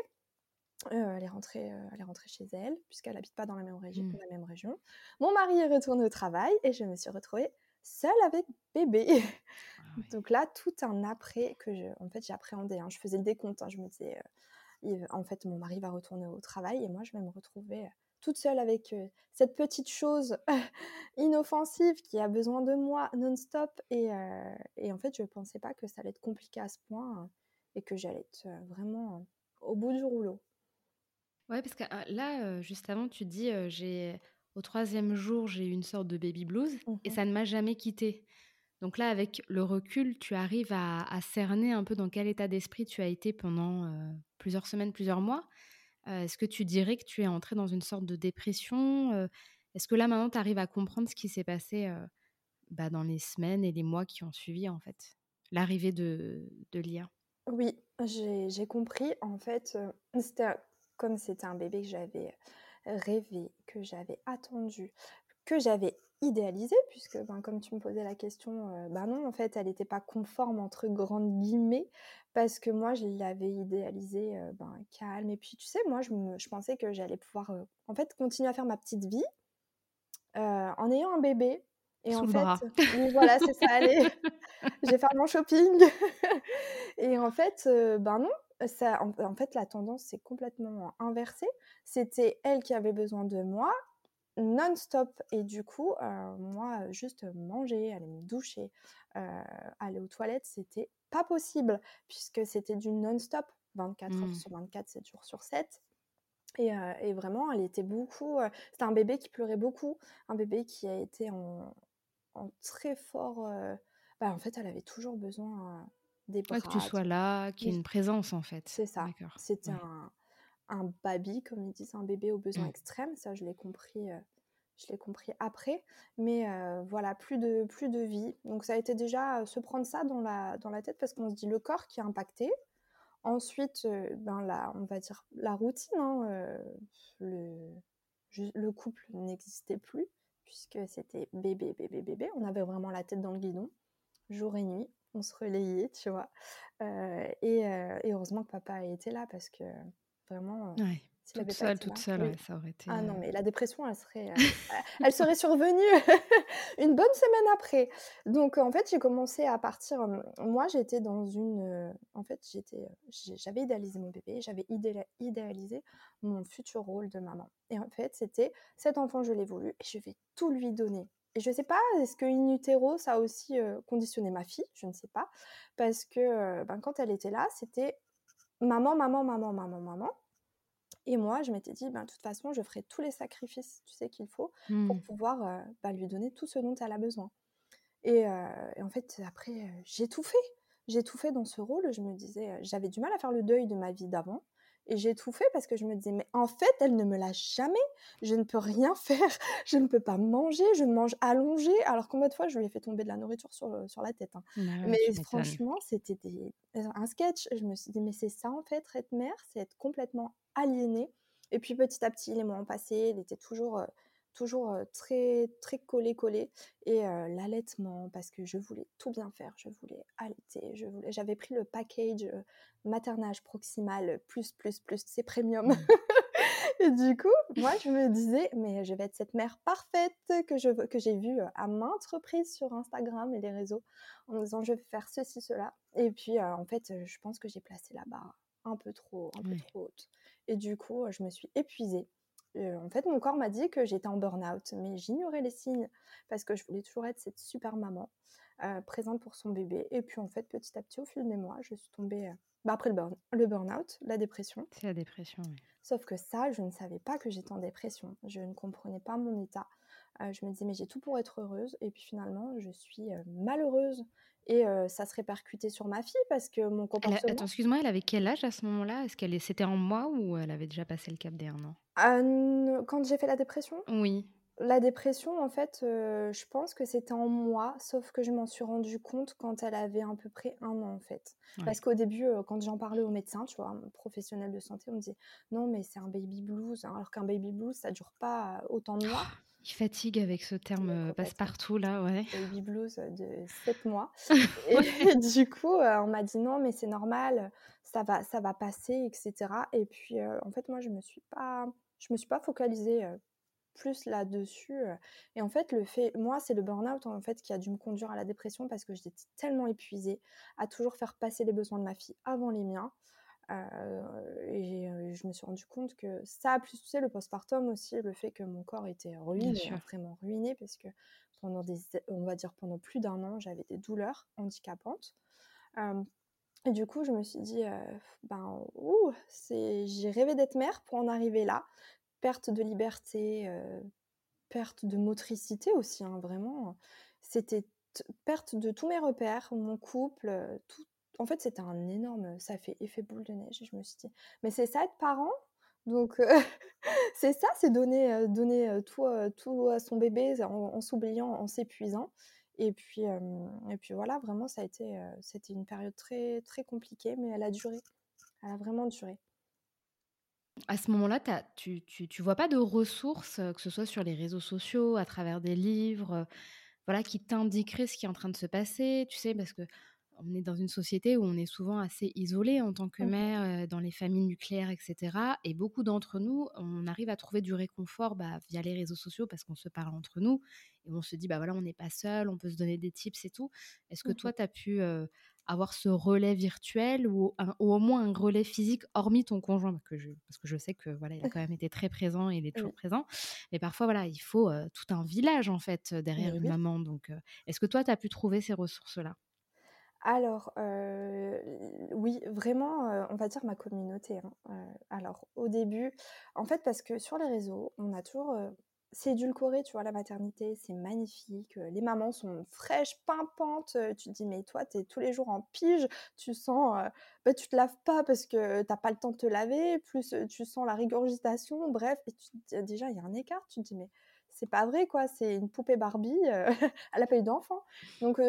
heu, elle est rentrée, elle est rentrée chez elle puisqu'elle habite pas dans la même régi Mmh. la même région. Mon mari est retourné au travail et je me suis retrouvée seule avec bébé. Ah oui. Donc là, tout un après que je en fait, j'appréhendais, hein. Je faisais le décompte, hein. Je me disais, en fait, mon mari va retourner au travail et moi, je vais me retrouver, toute seule avec, cette petite chose inoffensive qui a besoin de moi non-stop et en fait, je pensais pas que ça allait être compliqué à ce point, heu et que j'allais être, vraiment, au bout du rouleau. Ouais, parce que, heu, là, juste avant, tu dis, heu: «J'ai au troisième jour, j'ai eu une sorte de baby blues Mmh et mh. ça ne m'a jamais quitté». Donc là, avec le recul, tu arrives à cerner un peu dans quel état d'esprit tu as été pendant, heu, plusieurs semaines, plusieurs mois. Heu, est-ce que tu dirais que tu es entrée dans une sorte de dépression? Heu, est-ce que là, maintenant, tu arrives à comprendre ce qui s'est passé, bah, dans les semaines et les mois qui ont suivi, en fait? L'arrivée de de Lia? Oui, j'ai compris. En fait, comme c'était un bébé que j'avais rêvé, que j'avais attendu, que j'avais idéalisée, puisque ben, comme tu me posais la question, ben non, en fait, elle n'était pas conforme entre grandes guillemets, parce que moi, je l'avais idéalisée ben, calme. Et puis, tu sais, moi, je, je pensais que j'allais pouvoir, en fait, continuer à faire ma petite vie en ayant un bébé. Et en fait, voilà, c'est ça, allez, j'ai fait mon shopping. et en fait, ben non, ça, en, fait, la tendance s'est complètement inversée. C'était elle qui avait besoin de moi non-stop. Et du coup, euh, moi, juste manger, aller me doucher, euh, aller aux toilettes, c'était pas possible puisque c'était du non-stop, 24 heures mmh. sur 24, 7 jours sur 7. Euh, et, vraiment, elle était beaucoup. c'était un bébé qui pleurait beaucoup, un bébé qui a été en, très fort. Bah, en fait, elle avait toujours besoin des bras. que tu sois là, qu'il y ait une présence en fait. C'est ça. C'était un un baby, comme ils disent, un bébé aux besoins mmh. extrêmes. Ça, je l'ai compris, euh, je l'ai compris après. Mais euh, voilà, plus de, plus de vie. Donc ça a été déjà euh, se prendre ça dans la, dans la tête parce qu'on se dit le corps qui est impacté. Ensuite, ben là, on va dire la routine. Hein, le, le couple n'existait plus puisque c'était bébé, bébé, bébé. On avait vraiment la tête dans le guidon, jour et nuit. On se relayait, tu vois. et, et, heureusement que papa était là parce que Vraiment. Ouais. toute seule, toute seule, ça aurait été. Ah non, mais la dépression, elle serait, elle serait survenue une bonne semaine après. Donc, en fait, j'ai commencé à partir. Moi, j'étais dans une. En fait, j'étais, j'avais idéalisé mon bébé, j'avais idéalisé mon futur rôle de maman. Et en fait, c'était cet enfant, je l'ai voulu et je vais tout lui donner. Et je ne sais pas, est-ce que in utero, ça a aussi conditionné ma fille? Je ne sais pas. Parce que ben, quand elle était là, c'était maman, maman, maman, maman, maman. Et moi, je m'étais dit, ben, de toute façon, je ferai tous les sacrifices, tu sais, qu'il faut pour mmh. pouvoir euh, bah, lui donner tout ce dont elle a besoin. Et, euh, en fait, après, euh, j'ai tout fait. J'ai tout fait dans ce rôle. Je me disais, j'avais du mal à faire le deuil de ma vie d'avant. Et j'ai tout fait parce que je me disais, mais en fait, elle ne me lâche jamais. Je ne peux rien faire. Je ne peux pas manger. Je mange allongé. Alors combien de fois je lui ai fait tomber de la nourriture sur, sur la tête. Hein. Bah mais franchement, c'était un sketch. Je me suis dit, mais c'est ça en fait, être mère, c'est être complètement aliénée. Et puis petit à petit, les mois ont passé. Il était toujours toujours très très collé collé et l'allaitement parce que je voulais tout bien faire. Je voulais allaiter je voulais j'avais pris le package maternage proximal plus plus plus c'est premium. Mmh. et du coup moi je me disais mais je vais être cette mère parfaite que je que j'ai vue à maintes reprises sur Instagram et les réseaux en disant je vais faire ceci cela. Et puis en fait je pense que j'ai placé la barre un peu trop un peu trop haute. Et du coup je me suis épuisée en fait, mon corps m'a dit que j'étais en burn-out, mais j'ignorais les signes parce que je voulais toujours être cette super maman présente pour son bébé. Et puis, en fait, petit à petit, au fil des mois, je suis tombée bah, après le, burn, le burn-out, la dépression. C'est la dépression, oui. Sauf que ça, je ne savais pas que j'étais en dépression. Je ne comprenais pas mon état. je me disais, mais j'ai tout pour être heureuse. Et puis finalement, je suis malheureuse. Et ça se répercutait sur ma fille parce que mon comportement. attends, excuse-moi, elle avait quel âge à ce moment-là? Est-ce qu'elle c'était en moi ou elle avait déjà passé le cap des un an? Quand j'ai fait la dépression? Oui. La dépression, en fait, je pense que c'était en moi, sauf que je m'en suis rendu compte quand elle avait à peu près un an, en fait. Parce qu'au début, quand j'en parlais au médecin, tu vois, un professionnel de santé, on me disait non, mais c'est un baby blues, alors qu'un baby blues, ça dure pas autant de mois. Il fatigue avec ce terme passe-partout là, ouais. Baby blues de 7 mois. et du coup, on m'a dit non, mais c'est normal, ça va, ça va passer, etc. Et puis, en fait, moi, je me suis pas, je me suis pas focalisée plus là-dessus. Et en fait, le fait, moi, c'est le burn-out en fait qui a dû me conduire à la dépression parce que j'étais tellement épuisée à toujours faire passer les besoins de ma fille avant les miens. Et je me suis rendu compte que ça, plus tu sais, le postpartum aussi, le fait que mon corps était ruiné, vraiment ruiné, parce que pendant des, on va dire pendant plus d'un an, j'avais des douleurs handicapantes. et du coup, je me suis dit, ben, ouh, c'est, j'ai rêvé d'être mère pour en arriver là. Perte de liberté, perte de motricité aussi, hein, vraiment. C'était perte de tous mes repères, mon couple, tout, en fait, c'était un énorme, ça fait effet boule de neige. je me suis dit, mais c'est ça être parent? Donc, c'est ça, c'est donner, donner tout, tout à son bébé en, s'oubliant, en s'épuisant. Et puis, et puis voilà, vraiment, ça a été, c'était une période très, très compliquée, mais elle a duré. Elle a vraiment duré. À ce moment-là, tu tu tu vois pas de ressources, que ce soit sur les réseaux sociaux, à travers des livres, voilà, qui t'indiqueraient ce qui est en train de se passer? Tu sais, parce que on est dans une société où on est souvent assez isolé en tant que Mmh mère, dans les familles nucléaires et cetera et beaucoup d'entre nous, on arrive à trouver du réconfort, bah, via les réseaux sociaux parce qu'on se parle entre nous et on se dit: «Bah, voilà, on n'est pas seul, on peut se donner des tips et tout». Est-ce que Mmh toi, tu as pu, avoir ce relais virtuel ou un ou au moins un relais physique hormis ton conjoint? que je parce que je sais que, voilà, il a quand même été très présent et il est toujours Oui. présent. Mais parfois, voilà, il faut, tout un village, en fait, derrière une oui. maman donc est-ce que toi, tu as pu trouver ces ressources-là? Alors, oui, vraiment, on va dire ma communauté, hein. Alors au début en fait, parce que sur les réseaux, on a toujours, c'est édulcoré, tu vois? La maternité, c'est magnifique, les mamans sont fraîches, pimpantes, tu te dis: «Mais toi, tu es tous les jours en pige, tu sens, heu, bah, tu te laves pas parce que tu as pas le temps de te laver, plus, tu sens la régurgitation», bref et tu te déjà, il y a un écart, tu te dis: «Mais c'est pas vrai, quoi, c'est une poupée Barbie, heu, elle a d'enfant». Donc,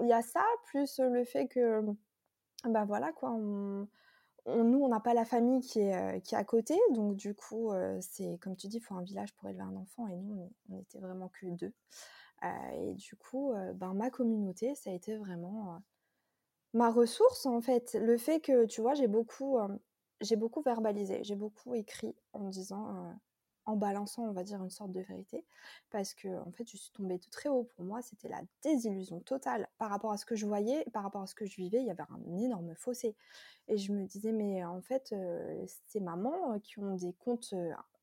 il y a ça, plus, le fait que, bah, voilà, quoi, nous, on n'a pas la famille qui est, qui à côté, donc du coup, c'est comme tu dis, il faut un village pour élever un enfant et nous, on on était vraiment que 2. Heu et du coup, ben, ma communauté, ça a été vraiment, ma ressource, en fait. Le fait que, tu vois, j'ai beaucoup, j'ai beaucoup verbalisé, j'ai beaucoup écrit en disant, en balançant, on va dire, une sorte de vérité parce qu'en fait, je suis tombée de très haut. Pour moi, c'était la désillusion totale par rapport à ce que je voyais, par rapport à ce que je vivais, il y avait un énorme fossé et je me disais: «Mais en fait, heu, ces mamans, qui ont des comptes,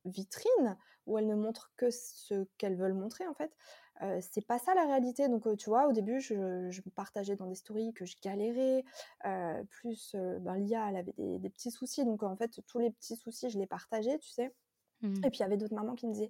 vitrines où elles ne montrent que ce qu'elles veulent montrer, en fait, heu, c'est pas ça la réalité». Donc, tu vois, au début, je je partageais dans des stories que je galérais, heu, plus, ben, Lia, elle avait des petits soucis donc en fait, tous les petits soucis, je les partageais, tu sais? Mmh. Et puis il y avait d'autres mamans qui me disaient: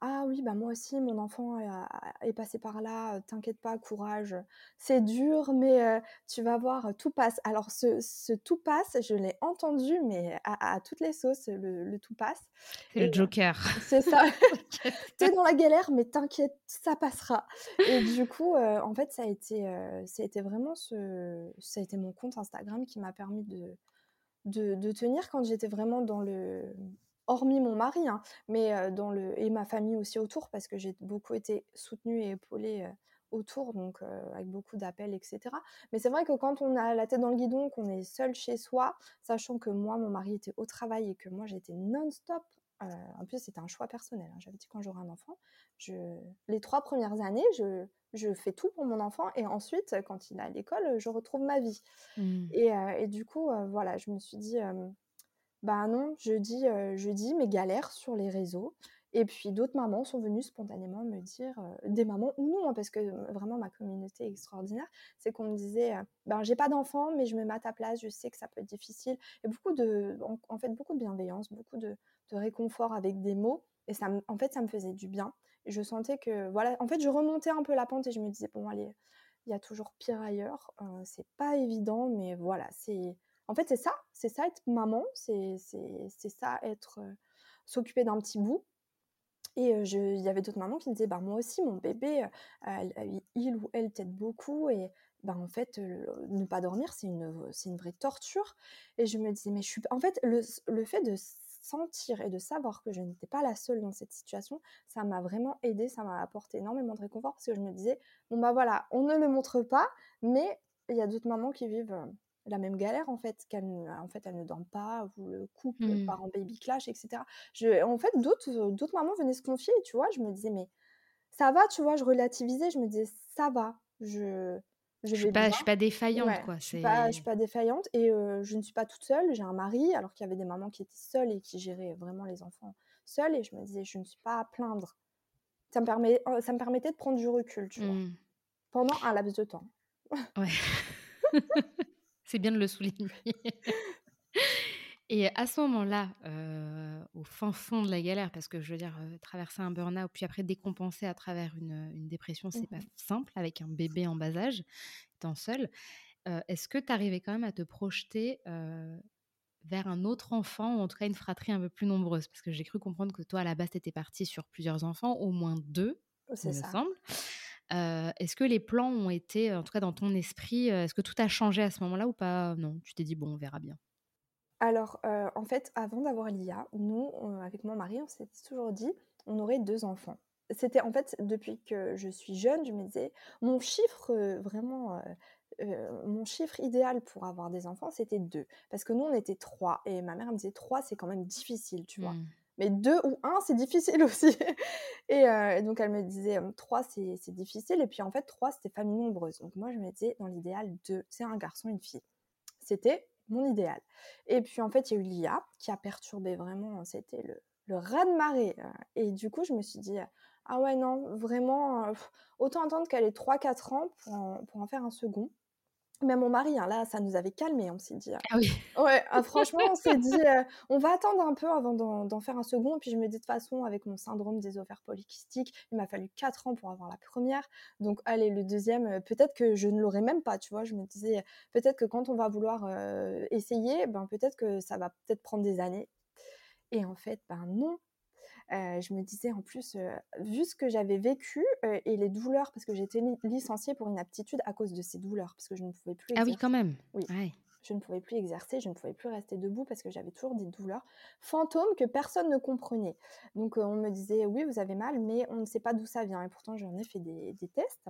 «Ah oui, bah, moi aussi mon enfant a est passé par là, t'inquiète pas, courage, c'est dur mais heu, tu vas voir, tout passe». Alors ce ce «tout passe», je l'ai entendu mais à à toutes les sauces, le le «tout passe» C'est le joker. c'est ça. T'inquiète. «Tu es dans la galère mais t'inquiète, ça passera» et du coup, en fait, ça a été, heu, ça a été vraiment ce ça a été mon compte Instagram qui m'a permis de de de tenir quand j'étais vraiment dans le hormis mon mari, hein, mais dans le et ma famille aussi autour parce que j'ai beaucoup été soutenue et épaulée, autour donc avec beaucoup d'appels et cetera. Mais c'est vrai que quand on a la tête dans le guidon, qu'on est seul chez soi, sachant que moi, mon mari était au travail et que moi, j'étais non-stop, en plus, c'était un choix personnel, hein. J'avais dit: «Quand j'aurai un enfant, je les 3 premières années, je je fais tout pour mon enfant et ensuite, quand il est à l'école, je retrouve ma vie» Mmh. et et du coup, voilà, je me suis dit, «Bah non», je dis, je dis mes galères sur les réseaux et puis d'autres mamans sont venues spontanément me dire, des mamans ou non, hein, parce que vraiment ma communauté est extraordinaire, c'est qu'on me disait, «Ben, j'ai pas d'enfant mais je me mets à ta place, je sais que ça peut être difficile» et beaucoup de en fait, beaucoup de bienveillance, beaucoup de de réconfort avec des mots et ça me en fait, ça me faisait du bien. Et je sentais que, voilà, en fait, je remontais un peu la pente et je me disais: «Bon allez, il y a toujours pire ailleurs, heu, c'est pas évident mais voilà, c'est en fait, c'est ça, c'est ça être maman, c'est ça être, s'occuper d'un petit bout» et il y avait d'autres mamans qui me disaient: «Bah, moi aussi mon bébé, il ou elle t'aide beaucoup et bah, en fait, ne pas dormir, c'est une, une vraie torture» et je me disais: «Mais je suis pas» en fait, le le fait de sentir et de savoir que je n'étais pas la seule dans cette situation, ça m'a vraiment aidée, ça m'a apporté énormément de réconfort parce que je me disais: «Bon, bah, voilà, on ne le montre pas mais il y a d'autres mamans qui vivent, la même galère, en fait, qu'elles ne en fait, elles ne dorment pas ou le couple Mmh. part en baby clash et cetera». Je en fait, d'autres, d'autres mamans venaient se confier tu vois? Je me disais: «Mais ça va», tu vois? Je relativisais, je me disais: «Ça va, je je Je suis vais pas bien». je suis pas défaillante, Ouais, quoi, je suis pas je c'est suis pas défaillante et heu, je ne suis pas toute seule, j'ai un mari, alors qu'il y avait des mamans qui étaient seules et qui géraient vraiment les enfants seules et je me disais: «Je ne suis pas à plaindre». Ça me permet heu, ça me permettait de prendre du recul, tu vois? Mmh. Pendant un laps de temps. Ouais. C'est bien de le souligner et à ce moment-là, heu, au fin fond de la galère, parce que je veux dire, heu, traverser un burn-out, puis après décompenser à travers une, dépression, Mmh c'est pas mh. simple avec un bébé en bas âge, étant seule. Heu, est-ce que tu arrivais quand même à te projeter, vers un autre enfant ou en tout cas une fratrie un peu plus nombreuse? Parce que j'ai cru comprendre que toi, à la base, tu étais partie sur plusieurs enfants, au moins 2, il me semble. Est-ce que les plans ont été, en tout cas dans ton esprit, est-ce que tout a changé à ce moment-là ou pas? Non, tu t'es dit: «Bon, on verra bien»? Alors, en fait, avant d'avoir l'IA, nous, avec mon mari, on s'est toujours dit, on aurait deux enfants. C'était en fait, depuis que je suis jeune, je me disais, mon chiffre vraiment, mon chiffre idéal pour avoir des enfants, c'était deux. Parce que nous, on était trois. Et ma mère me disait, trois, c'est quand même difficile, tu vois. Mmh. Mais deux ou un, c'est difficile aussi. et, donc, elle me disait, trois, c'est difficile. Et puis, en fait, trois, c'était famille nombreuse. Donc, moi, je me disais, dans l'idéal, deux, c'est un garçon, une fille. C'était mon idéal. Et puis en fait, il y a eu l'IA qui a perturbé vraiment, c'était le, le raz-de-marée. Euh, et du coup, je me suis dit, ah ouais, non, vraiment, euh, autant attendre qu'elle ait 3-4 ans pour pour en faire un second. Mais mon mari, hein, là, ça nous avait calmé, on s'est dit. Ah oui. Ouais, ah, franchement, on s'est dit, on va attendre un peu avant d'en faire un second. Puis je me dis de toute façon, avec mon syndrome des ovaires polykystiques, il m'a fallu 4 ans pour avoir la première. Donc, allez, le deuxième, peut-être que je ne l'aurai même pas, tu vois. Je me disais, peut-être que quand on va vouloir essayer, ben, peut-être que ça va peut-être prendre des années. Et en fait, ben non, je me disais en plus, vu ce que j'avais vécu et les douleurs, parce que j'étais licenciée pour une aptitude à cause de ces douleurs, parce que je ne pouvais plus. Exercer. Ah oui, quand même. Oui. Je ne pouvais plus exercer, je ne pouvais plus rester debout parce que j'avais toujours des douleurs fantômes que personne ne comprenait. Donc on me disait oui, vous avez mal, mais on ne sait pas d'où ça vient. Et pourtant j'en ai fait des tests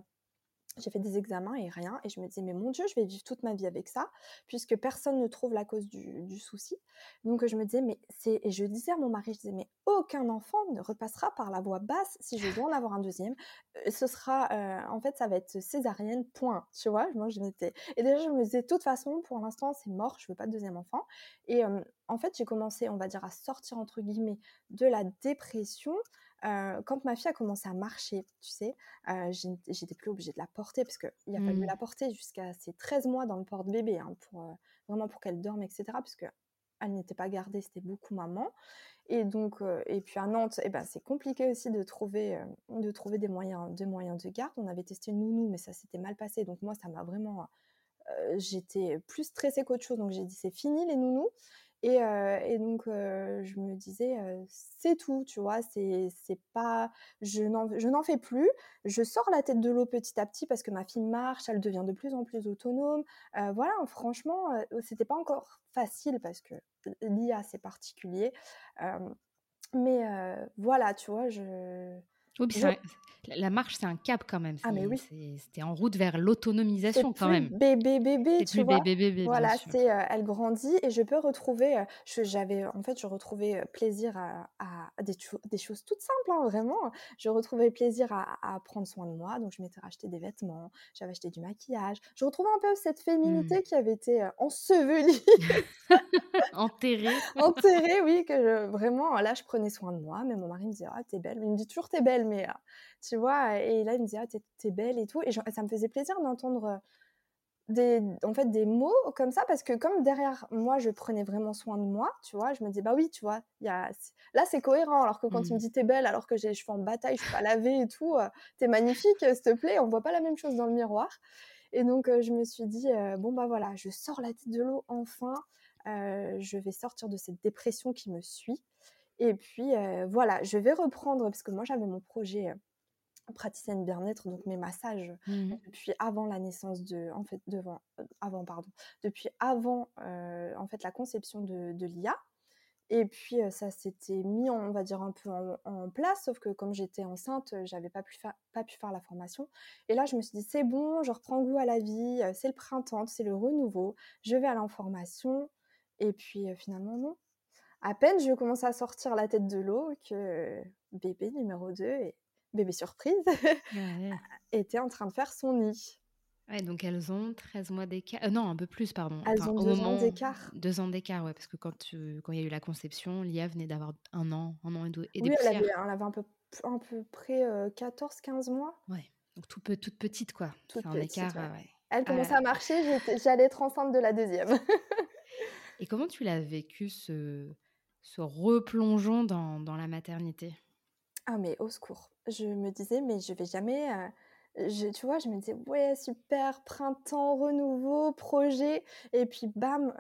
j'ai fait des examens et rien. Et je me disais, mais mon Dieu, je vais vivre toute ma vie avec ça, puisque personne ne trouve la cause du, souci. Donc je me disais, mais c'est. Et je disais à mon mari, je disais, mais aucun enfant ne repassera par la voie basse si je dois en avoir un deuxième. Euh, ce sera. Euh, en fait, ça va être césarienne, point. Tu vois, moi, je m'étais. Et déjà, je me disais, de toute façon, pour l'instant, c'est mort, je veux pas de deuxième enfant. Et en fait, j'ai commencé, on va dire, à sortir, entre guillemets, de la dépression quand ma fille a commencé à marcher, tu sais, j'étais plus obligée de la porter parce qu'il a fallu mmh. la porter jusqu'à ses 13 mois dans le porte-bébé, hein, pour, vraiment pour qu'elle dorme, etc. Parce qu'elle n'était pas gardée, c'était beaucoup maman. Et donc, et puis à Nantes, eh ben, c'est compliqué aussi de trouver, de trouver des moyens, de moyens de garde. On avait testé une nounou, mais ça s'était mal passé. Donc moi, ça m'a vraiment... j'étais plus stressée qu'autre chose. Donc j'ai dit, c'est fini les nounous. Et, donc, je me disais, c'est tout, tu vois, c'est pas. Je n'en fais plus. Je sors la tête de l'eau petit à petit parce que ma fille marche, elle devient de plus en plus autonome. voilà, franchement, c'était pas encore facile parce que l'IA, c'est particulier. mais voilà, tu vois, je. Oui, la marche, c'est un cap quand même. Ah, mais oui. C'était en route vers l'autonomisation quand même. Bébé, bébé, tu vois. Bébé, bébé, voilà, c'est, euh, elle grandit et je peux retrouver. Euh, j'avais, en fait, je retrouvais euh, plaisir à, des, des, choses toutes simples, hein, vraiment. Je retrouvais plaisir à, prendre soin de moi. Donc, je m'étais racheté des vêtements, j'avais acheté du maquillage. Je retrouvais un peu cette féminité mmh. qui avait été ensevelie. Enterrée. Enterrée, oui, que vraiment, là, je prenais soin de moi. Mais mon mari me disait, ah, t'es belle. Il me dit toujours, t'es belle, mais tu vois. Et là, il me disait, ah, t'es, belle et tout. Et ça me faisait plaisir d'entendre des, en fait, des mots comme ça, parce que comme derrière moi, je prenais vraiment soin de moi, tu vois, je me disais, bah oui, tu vois, y a... là, c'est cohérent. Alors que quand il me mmh. dit, t'es belle, alors que j'ai les cheveux en bataille, je suis pas lavée et tout, t'es magnifique, s'il te plaît, on voit pas la même chose dans le miroir. Et donc, je me suis dit, bon, bah voilà, je sors la tête de l'eau enfin, je vais sortir de cette dépression qui me suit. Et puis, voilà, je vais reprendre, parce que moi, j'avais mon projet praticienne bien-être, donc mes massages mmh depuis avant la naissance de, en fait, devant, avant, pardon, depuis avant, en fait, la conception de, de l'IA. Et puis ça s'était mis, on va dire, un peu en, place, sauf que comme j'étais enceinte, j'avais pas pu, faire, pas pu faire la formation. Et là, je me suis dit, c'est bon, je reprends goût à la vie, c'est le printemps, c'est le renouveau, je vais à l'information. Et puis finalement, non. À peine je commence à sortir la tête de l'eau que bébé numéro 2 et bébé surprise, était en train de faire son nid. Ouais, donc elles ont 13 mois d'écart. Euh, non, un peu plus, pardon. Elles ont deux ans d'écart. Deux ans d'écart, ouais, parce que quand, quand il y a eu la conception, Lia venait d'avoir un an, un an et, deux, et oui, elle avait, elle avait, un peu, un peu près 14-15 mois. Ouais, donc tout, toute petite, quoi. Toute petite, écart, ouais. Elle commençait à marcher, j'allais être enceinte de la deuxième. et comment tu l'as vécu, ce, ce replongeon dans, dans la maternité ah mais au secours. Je me disais mais je vais jamais je, tu vois, je me disais ouais super printemps renouveau projet et puis bam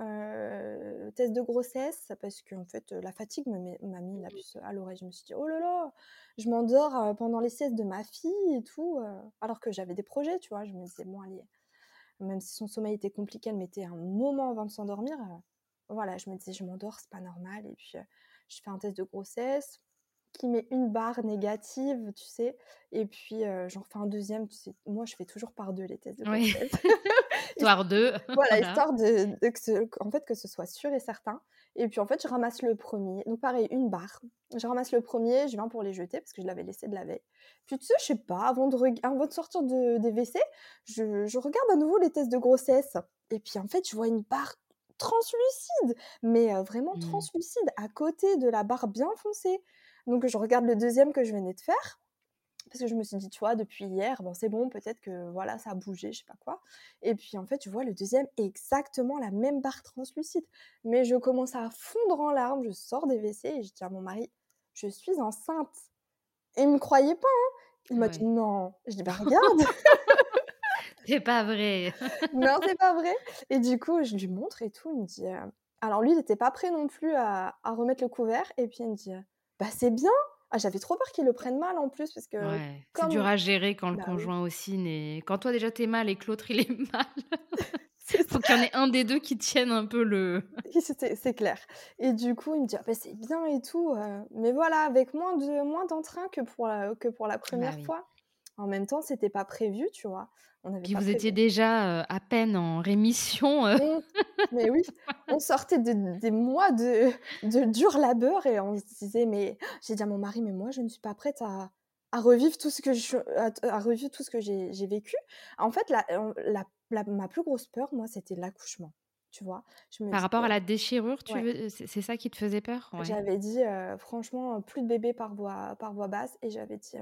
test de grossesse parce qu'en fait la fatigue m'a mis la puce à l'oreille. Je me suis dit oh là là, je m'endors pendant les siestes de ma fille et tout alors que j'avais des projets, tu vois. Je me disais bon allez, même si son sommeil était compliqué, elle mettait un moment avant de s'endormir. Voilà, je me disais, je m'endors, c'est pas normal. Et puis, je fais un test de grossesse qui met une barre négative, tu sais. Et puis, j'en refais un deuxième. Tu sais, moi, je fais toujours par deux les tests de grossesse. histoire de. voilà, histoire de, que, ce, en fait, que ce soit sûr et certain. Et puis, en fait, je ramasse le premier. Donc, pareil, une barre. Je ramasse le premier, je viens pour les jeter parce que je l'avais laissé de la veille. Puis, tu sais, je sais pas, avant de, avant de sortir de, des WC, je, je regarde à nouveau les tests de grossesse. Et puis, en fait, je vois une barre translucide, mais vraiment mmh. translucide, à côté de la barre bien foncée. Donc je regarde le deuxième que je venais de faire, parce que je me suis dit, tu vois, depuis hier, bon c'est bon, peut-être que voilà, ça a bougé, je sais pas quoi. Et puis en fait, tu vois, le deuxième exactement la même barre translucide. Mais je commence à fondre en larmes, je sors des WC et je dis à mon mari, je suis enceinte. Et il me croyait pas, hein. Il m'a dit non. Je dis bah regarde. C'est pas vrai. non, c'est pas vrai. Et du coup, je lui montre et tout. Il me dit. Euh, alors, lui, il n'était pas prêt non plus à, remettre le couvert. Et puis, il me dit Bah, c'est bien. Ah, j'avais trop peur qu'il le prenne mal en plus. parce que C'est dur à gérer quand le bah conjoint aussi n'est. Quand toi, déjà, t'es mal et que l'autre, il est mal. Faut qu'il y en ait un des deux qui tienne un peu le. c'est clair. Et du coup, il me dit ah, bah, c'est bien et tout. Euh, mais voilà, avec moins de moins d'entrain que pour la, que pour la bah première fois. En même temps, c'était pas prévu, tu vois. On Puis vous étiez déjà à peine en rémission. Mais oui, on sortait des mois de, de dur labeur et on se disait, mais j'ai dit à mon mari, mais moi, je ne suis pas prête à, à revivre tout ce que je, à, revivre tout ce que j'ai vécu. En fait, la, la, ma plus grosse peur, moi, c'était l'accouchement. Tu vois, Par rapport à la déchirure, tu c'est ça qui te faisait peur? J'avais dit, franchement, plus de bébés par voie, par voie basse et j'avais dit,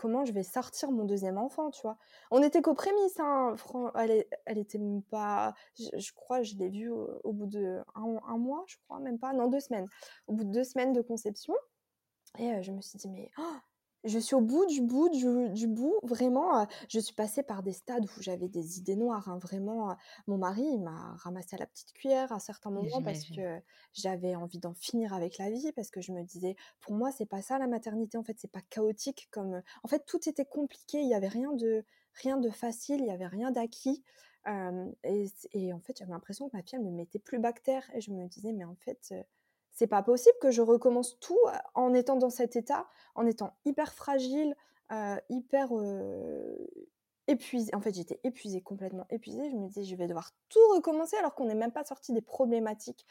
comment je vais sortir mon deuxième enfant, tu vois. On était qu'aux prémices, hein. elle, était même pas, je, crois, je l'ai vue au, bout de un, mois, je crois, même pas, non, deux semaines. Au bout de deux semaines de conception. Et je me suis dit, mais oh, je suis au bout du bout du, bout. Vraiment, je suis passée par des stades où j'avais des idées noires. Hein. Vraiment, mon mari m'a ramassé à la petite cuillère à certains moments parce que j'avais envie d'en finir avec la vie. Parce que je me disais, pour moi, c'est pas ça la maternité. En fait, c'est pas chaotique comme. En fait, tout était compliqué. Il y avait rien de rien de facile. Il y avait rien d'acquis. et, et, en fait, j'avais l'impression que ma fille, elle me mettait plus bactère. Et je me disais, mais en fait c'est pas possible que je recommence tout en étant dans cet état, en étant hyper fragile, hyper épuisée. En fait, j'étais épuisée, complètement épuisée. Je me disais, je vais devoir tout recommencer alors qu'on n'est même pas sorti des problématiques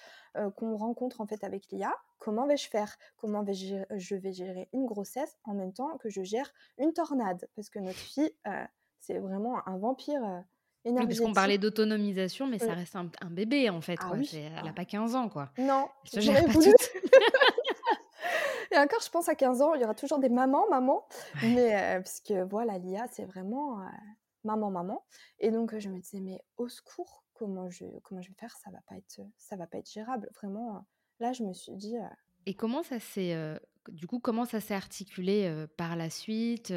qu'on rencontre en fait avec l'IA. Comment vais-je faire? Comment vais -je, je vais gérer une grossesse en même temps que je gère une tornade? Parce que notre fille, c'est vraiment un vampire oui, parce qu'on parlait d'autonomisation, mais ça reste un, bébé en fait. Ah elle n'a pas 15 ans, quoi. Non, j'aurais voulu. Et encore, je pense à 15 ans, il y aura toujours des mamans, maman. Mais euh, parce que voilà, l'IA, c'est vraiment euh, maman, maman. Et donc, je me disais, mais au secours, comment je, comment je vais faire? Ça va pas être, ça va pas être gérable. Vraiment, là, je me suis dit. Euh, Et comment ça s'est du coup, comment ça s'est articulé par la suite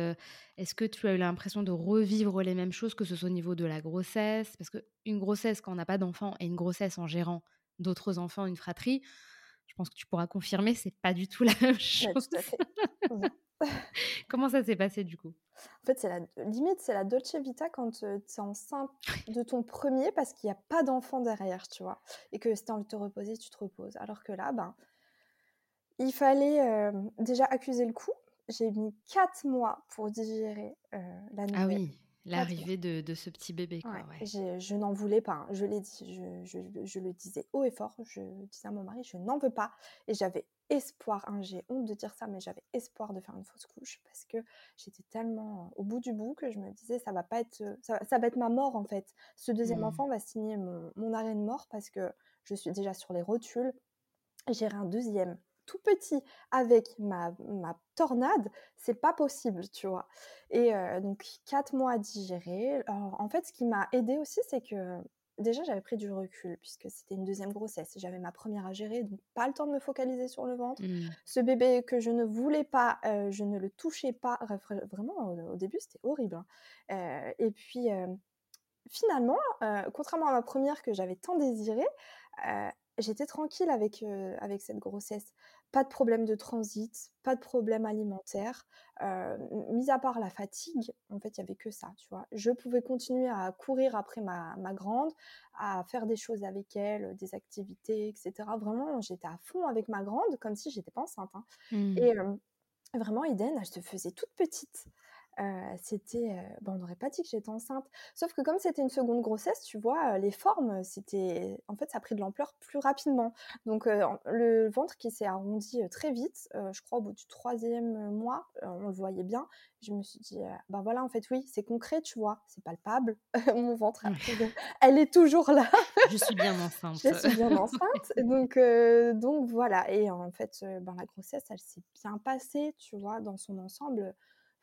Est-ce que tu as eu l'impression de revivre les mêmes choses, que ce soit au niveau de la grossesse? Parce qu'une grossesse, quand on n'a pas d'enfant, et une grossesse en gérant d'autres enfants, une fratrie, je pense que tu pourras confirmer, c'est pas du tout la même chose. comment ça s'est passé du coup? En fait, c'est la limite, c'est la Dolce Vita quand tu es enceinte de ton premier parce qu'il n'y a pas d'enfant derrière, tu vois? Et que si tu as envie de te reposer, tu te reposes. Alors que là, ben, il fallait déjà accuser le coup. J'ai mis quatre mois pour digérer la ah nouvelle. Ah oui, l'arrivée de, ce petit bébé. Quoi, Je n'en voulais pas, hein. je l'ai dit, je, le disais haut et fort, je disais à mon mari, je n'en veux pas. Et j'avais espoir, hein, j'ai honte de dire ça, mais j'avais espoir de faire une fausse couche parce que j'étais tellement au bout du bout que je me disais, ça va pas être, ça, va être ma mort en fait. Ce deuxième mmh. enfant va signer mon, mon arrêt de mort parce que je suis déjà sur les rotules. J'irai un deuxième tout petit avec ma, ma tornade, c'est pas possible, tu vois. Et donc, quatre mois à digérer. Alors, en fait, ce qui m'a aidé aussi, c'est que déjà, j'avais pris du recul, puisque c'était une deuxième grossesse. J'avais ma première à gérer, donc pas le temps de me focaliser sur le ventre. Mmh. Ce bébé que je ne voulais pas, je ne le touchais pas. Vraiment, au, début, c'était horrible. Hein. et puis, finalement, contrairement à ma première que j'avais tant désirée, j'étais tranquille avec, avec cette grossesse pas de problème de transit, pas de problème alimentaire. mis à part la fatigue, en fait, il n'y avait que ça, tu vois. Je pouvais continuer à courir après ma, grande, à faire des choses avec elle, des activités, etc. Vraiment, j'étais à fond avec ma grande, comme si j'étais pas enceinte. Hein. Mmh. Et vraiment, Eden, elle se faisait toute petite c'était, bon, on n'aurait pas dit que j'étais enceinte. Sauf que comme c'était une seconde grossesse, tu vois, les formes, c'était, en fait, ça a pris de l'ampleur plus rapidement. Donc le ventre qui s'est arrondi très vite, je crois au bout du troisième mois, on le voyait bien. Je me suis dit, ben voilà, en fait, oui, c'est concret, tu vois, c'est palpable. Mon ventre, elle est toujours là. je suis bien enceinte. je suis bien enceinte. Donc, donc voilà. Et en fait, ben, la grossesse, elle s'est bien passée, tu vois, dans son ensemble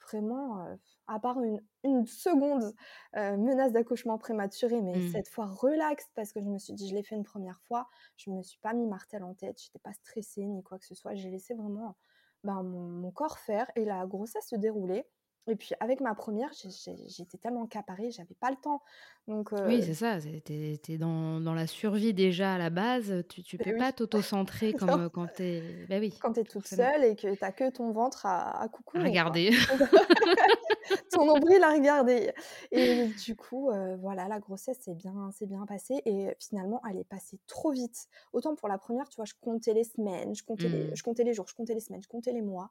vraiment, à part une, seconde menace d'accouchement prématuré, mais mmh. cette fois relax parce que je me suis dit, je l'ai fait une première fois, je me suis pas mis martel en tête, j'étais pas stressée ni quoi que ce soit, j'ai laissé vraiment ben, mon, corps faire et la grossesse se dérouler. Et puis avec ma première, j'étais tellement caparée, j'avais pas le temps. Donc, Oui, c'est ça, tu es, dans, la survie déjà à la base, tu, tu peux pas t'auto-centrer comme quand tu es... Bah oui, quand es toute seule et que tu as que ton ventre à, à coucou. regarder. ton nombril à regarder. Et du coup, voilà, la grossesse s'est bien, bien passée et finalement, elle est passée trop vite. Autant pour la première, tu vois, je comptais les semaines, je comptais, les, mmh. je comptais les jours, je comptais les semaines, je comptais les mois.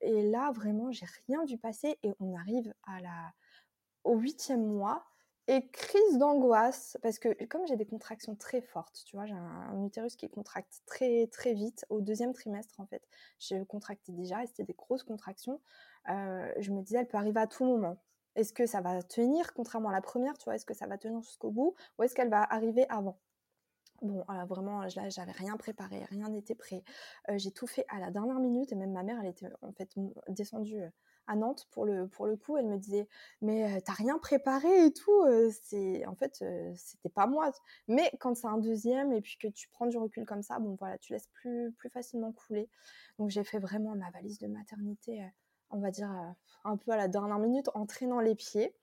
Et là, vraiment, j'ai rien vu passer et on arrive à la, au huitième mois. Et crise d'angoisse, parce que comme j'ai des contractions très fortes, tu vois, j'ai un, utérus qui contracte très très vite, au deuxième trimestre en fait, j'ai contracté déjà et c'était des grosses contractions. je me disais, elle peut arriver à tout moment. Est-ce que ça va tenir, contrairement à la première, tu vois, est-ce que ça va tenir jusqu'au bout ou est-ce qu'elle va arriver avant? Bon, vraiment, là, j'avais rien préparé, rien n'était prêt. j'ai tout fait à la dernière minute et même ma mère, elle était en fait descendue à Nantes pour le, pour le coup, elle me disait mais t'as rien préparé et tout, c'est en fait c'était pas moi. Mais quand c'est un deuxième et puis que tu prends du recul comme ça, bon voilà, tu laisses plus plus facilement couler. Donc j'ai fait vraiment ma valise de maternité, on va dire un peu à la dernière minute, en traînant les pieds.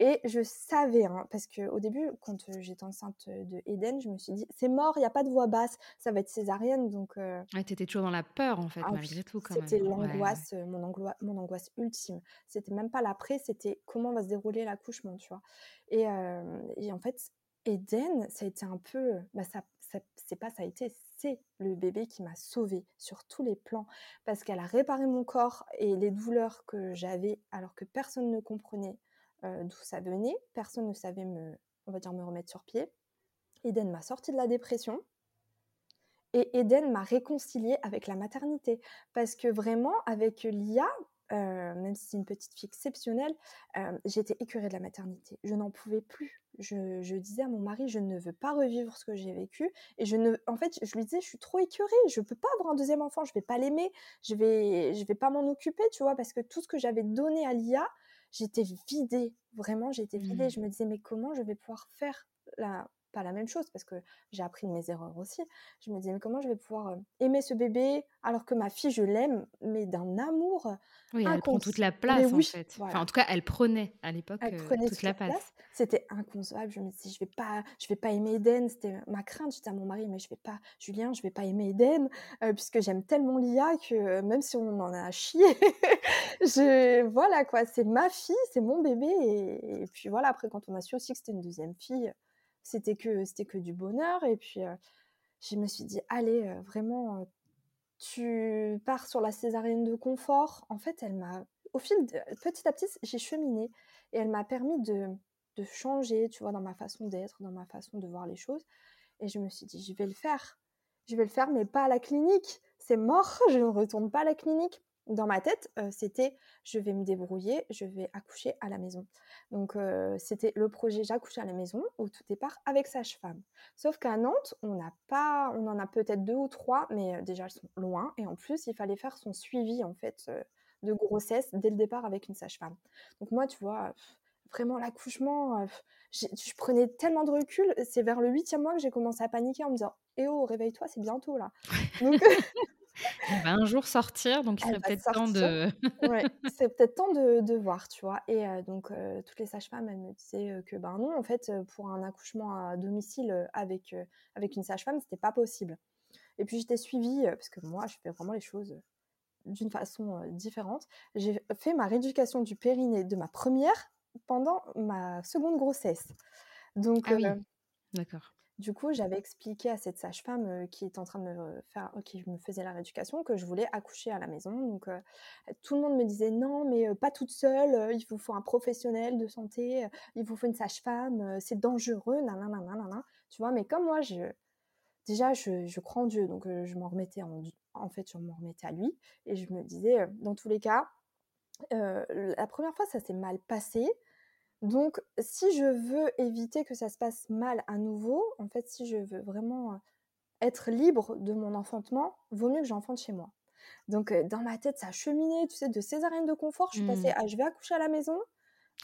Et je savais, hein, parce qu'au début, quand j'étais enceinte de Eden, je me suis dit, c'est mort, il n'y a pas de voix basse, ça va être césarienne. Donc, euh... tu étais toujours dans la peur, en fait, ah malgré tout. C'était l'angoisse, mon, angoisse, mon angoisse ultime. C'était même pas l'après, c'était comment va se dérouler l'accouchement, tu vois? Et, et, en fait, Eden, ça a été un peu. Bah, ça, c'est pas ça a été, c'est le bébé qui m'a sauvée sur tous les plans parce qu'elle a réparé mon corps et les douleurs que j'avais alors que personne ne comprenait d'où ça venait. Personne ne savait me, on va dire, me remettre sur pied. Eden m'a sorti de la dépression. Et Eden m'a réconcilié avec la maternité. Parce que vraiment, avec l'IA, euh, même si c'est une petite fille exceptionnelle, euh, j'étais écœurée de la maternité. Je n'en pouvais plus. Je, disais à mon mari, je ne veux pas revivre ce que j'ai vécu. Et je ne, en fait, je lui disais, je suis trop écœurée. Je ne peux pas avoir un deuxième enfant. Je ne vais pas l'aimer. Je vais, je vais pas m'en occuper, tu vois, parce que tout ce que j'avais donné à l'IA, j'étais vidée, vraiment, j'étais vidée. Mmh. Je me disais, mais comment je vais pouvoir faire la, pas la même chose parce que j'ai appris de mes erreurs aussi. Je me disais, mais comment je vais pouvoir aimer ce bébé alors que ma fille, je l'aime, mais d'un amour. Oui, elle prend toute la place en fait. Enfin, en tout cas, elle prenait à l'époque toute, la place. C'était inconcevable. Je me disais, je vais pas, je vais pas aimer Eden. C'était ma crainte. J'étais à mon mari, mais je vais pas, Julien, je vais pas aimer Eden puisque j'aime tellement Lia que même si on en a chié, je, voilà quoi, c'est ma fille, c'est mon bébé. Et, et puis voilà, après, quand on a su aussi que c'était une deuxième fille, c'était que c'était que du bonheur et puis je me suis dit allez vraiment tu pars sur la césarienne de confort. En fait elle m'a au fil petit à petit j'ai cheminé et elle m'a permis de, de changer tu vois dans ma façon d'être dans ma façon de voir les choses et je me suis dit je vais le faire. Je vais le faire mais pas à la clinique. C'est mort. Je ne retourne pas à la clinique dans ma tête, c'était je vais me débrouiller, je vais accoucher à la maison. Donc c'était le projet j'accouche à la maison au tout départ avec sage-femme. Sauf qu'à Nantes, on n'a pas, on en a peut-être deux ou trois, mais déjà elles sont loin et en plus il fallait faire son suivi en fait de grossesse dès le départ avec une sage-femme. Donc moi tu vois vraiment l'accouchement, je prenais tellement de recul. C'est vers le huitième mois que j'ai commencé à paniquer en me disant Eh oh, réveille-toi, c'est bientôt là. Donc, va un jour sortir, donc il serait peut-être temps de. ouais, c'est peut-être temps de, de, voir, tu vois? Et donc, toutes les sages-femmes, elles me disaient que ben non, en fait, pour un accouchement à domicile avec, avec une sage-femme, c'était pas possible. Et puis j'étais suivie, parce que moi, je fais vraiment les choses d'une façon différente. J'ai fait ma rééducation du périnée de ma première pendant ma seconde grossesse. Donc, ah oui. D'accord. Du coup, j'avais expliqué à cette sage-femme qui était en train de me faire, qui me faisait la rééducation, que je voulais accoucher à la maison. Donc, tout le monde me disait non, mais pas toute seule. il vous faut un professionnel de santé. il vous faut une sage-femme. c'est dangereux. Nanana, Tu vois, mais comme moi, je, déjà, je, crois en Dieu, donc je m'en remettais en, en fait, je m'en remettais à lui, et je me disais, dans tous les cas, la première fois, ça s'est mal passé. Donc, si je veux éviter que ça se passe mal à nouveau, en fait, si je veux vraiment être libre de mon enfantement, vaut mieux que j'enfante chez moi. Donc, dans ma tête, ça a cheminé, tu sais, de césarienne de confort, je suis passée mmh. à je vais accoucher à la maison.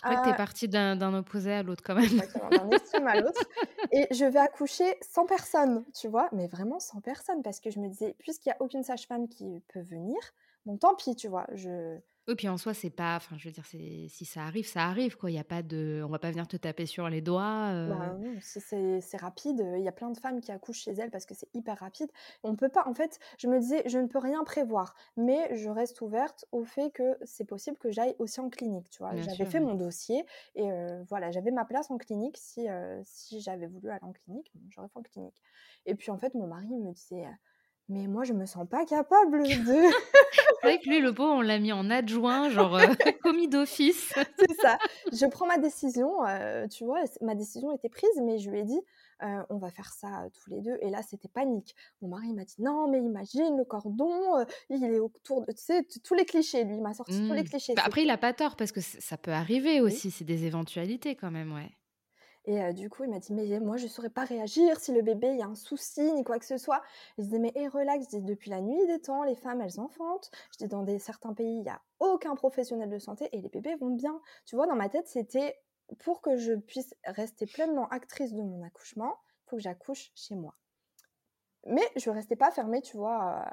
C'est vrai que t'es partie d'un opposé à l'autre quand même. D'un extrême à l'autre. Et je vais accoucher sans personne, tu vois, mais vraiment sans personne, parce que je me disais, puisqu'il n'y a aucune sage-femme qui peut venir, bon, tant pis, tu vois, je, oui, puis en soi, c'est pas. Enfin, je veux dire, si ça arrive, ça arrive, quoi. Il y a pas de. On va pas venir te taper sur les doigts. Bah, non, c'est rapide. Il y a plein de femmes qui accouchent chez elles parce que c'est hyper rapide. On peut pas. En fait, je me disais, je ne peux rien prévoir, mais je reste ouverte au fait que c'est possible que j'aille aussi en clinique, tu vois. J'avais fait mon dossier et voilà, j'avais ma place en clinique. Si, si j'avais voulu aller en clinique, j'aurais fait en clinique. Et puis en fait, mon mari me disait mais moi je me sens pas capable de. c'est vrai que lui, le pauvre, on l'a mis en adjoint, genre euh, commis d'office. c'est ça. Je prends ma décision, euh, tu vois, ma décision était prise, mais je lui ai dit, euh, on va faire ça tous les deux. Et là, c'était panique. Mon mari m'a dit, non, mais imagine le cordon, il est autour de, tu sais, tous les clichés. Lui, il m'a sorti tous les mmh. clichés. Bah, après, il a pas tort parce que ça peut arriver aussi. C'est des éventualités quand même, ouais. Et du coup, il m'a dit, mais moi, je ne saurais pas réagir si le bébé, il y a un souci, ni quoi que ce soit. je disais, mais relax, je dis, depuis la nuit des temps, les femmes, elles enfantent. Je dis, dans des, certains pays, il n'y a aucun professionnel de santé et les bébés vont bien. Tu vois, dans ma tête, c'était pour que je puisse rester pleinement actrice de mon accouchement, il faut que j'accouche chez moi. Mais je ne restais pas fermée, tu vois,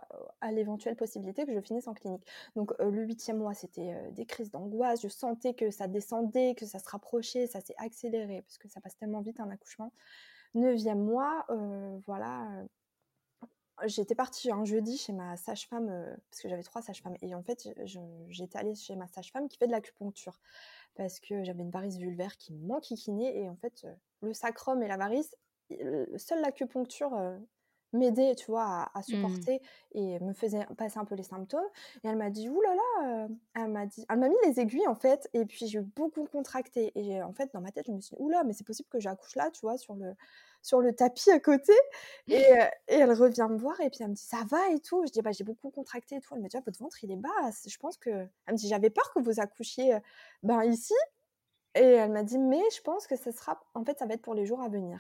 à, l'éventuelle possibilité que je finisse en clinique. Donc le huitième mois, c'était des crises d'angoisse. Je sentais que ça descendait, que ça se rapprochait, ça s'est accéléré parce que ça passe tellement vite un accouchement. Neuvième mois, voilà, j'étais partie un jeudi chez ma sage-femme, parce que j'avais trois sages-femmes. Et en fait, j'étais allée chez ma sage-femme qui fait de l'acupuncture, parce que j'avais une varice vulvaire qui m'enquiquinait. Et en fait, le sacrum et la varice, seule l'acupuncture m'aider, tu vois, à, mmh. supporter et me faisait passer un peu les symptômes. Et elle m'a dit, oulala, là là, elle m'a dit, elle m'a mis les aiguilles en fait, et puis j'ai beaucoup contracté. Et en fait, dans ma tête, je me suis dit, oula, mais c'est possible que j'accouche là, tu vois, sur le, sur le tapis à côté. Et, et, elle revient me voir et puis elle me dit, ça va et tout? Je dis, bah, j'ai beaucoup contracté et tout. Elle me dit, ah, votre ventre, il est bas. Je pense que. Elle me dit, j'avais peur que vous accouchiez ben, ici. Et elle m'a dit, mais je pense que ce sera, en fait, ça va être pour les jours à venir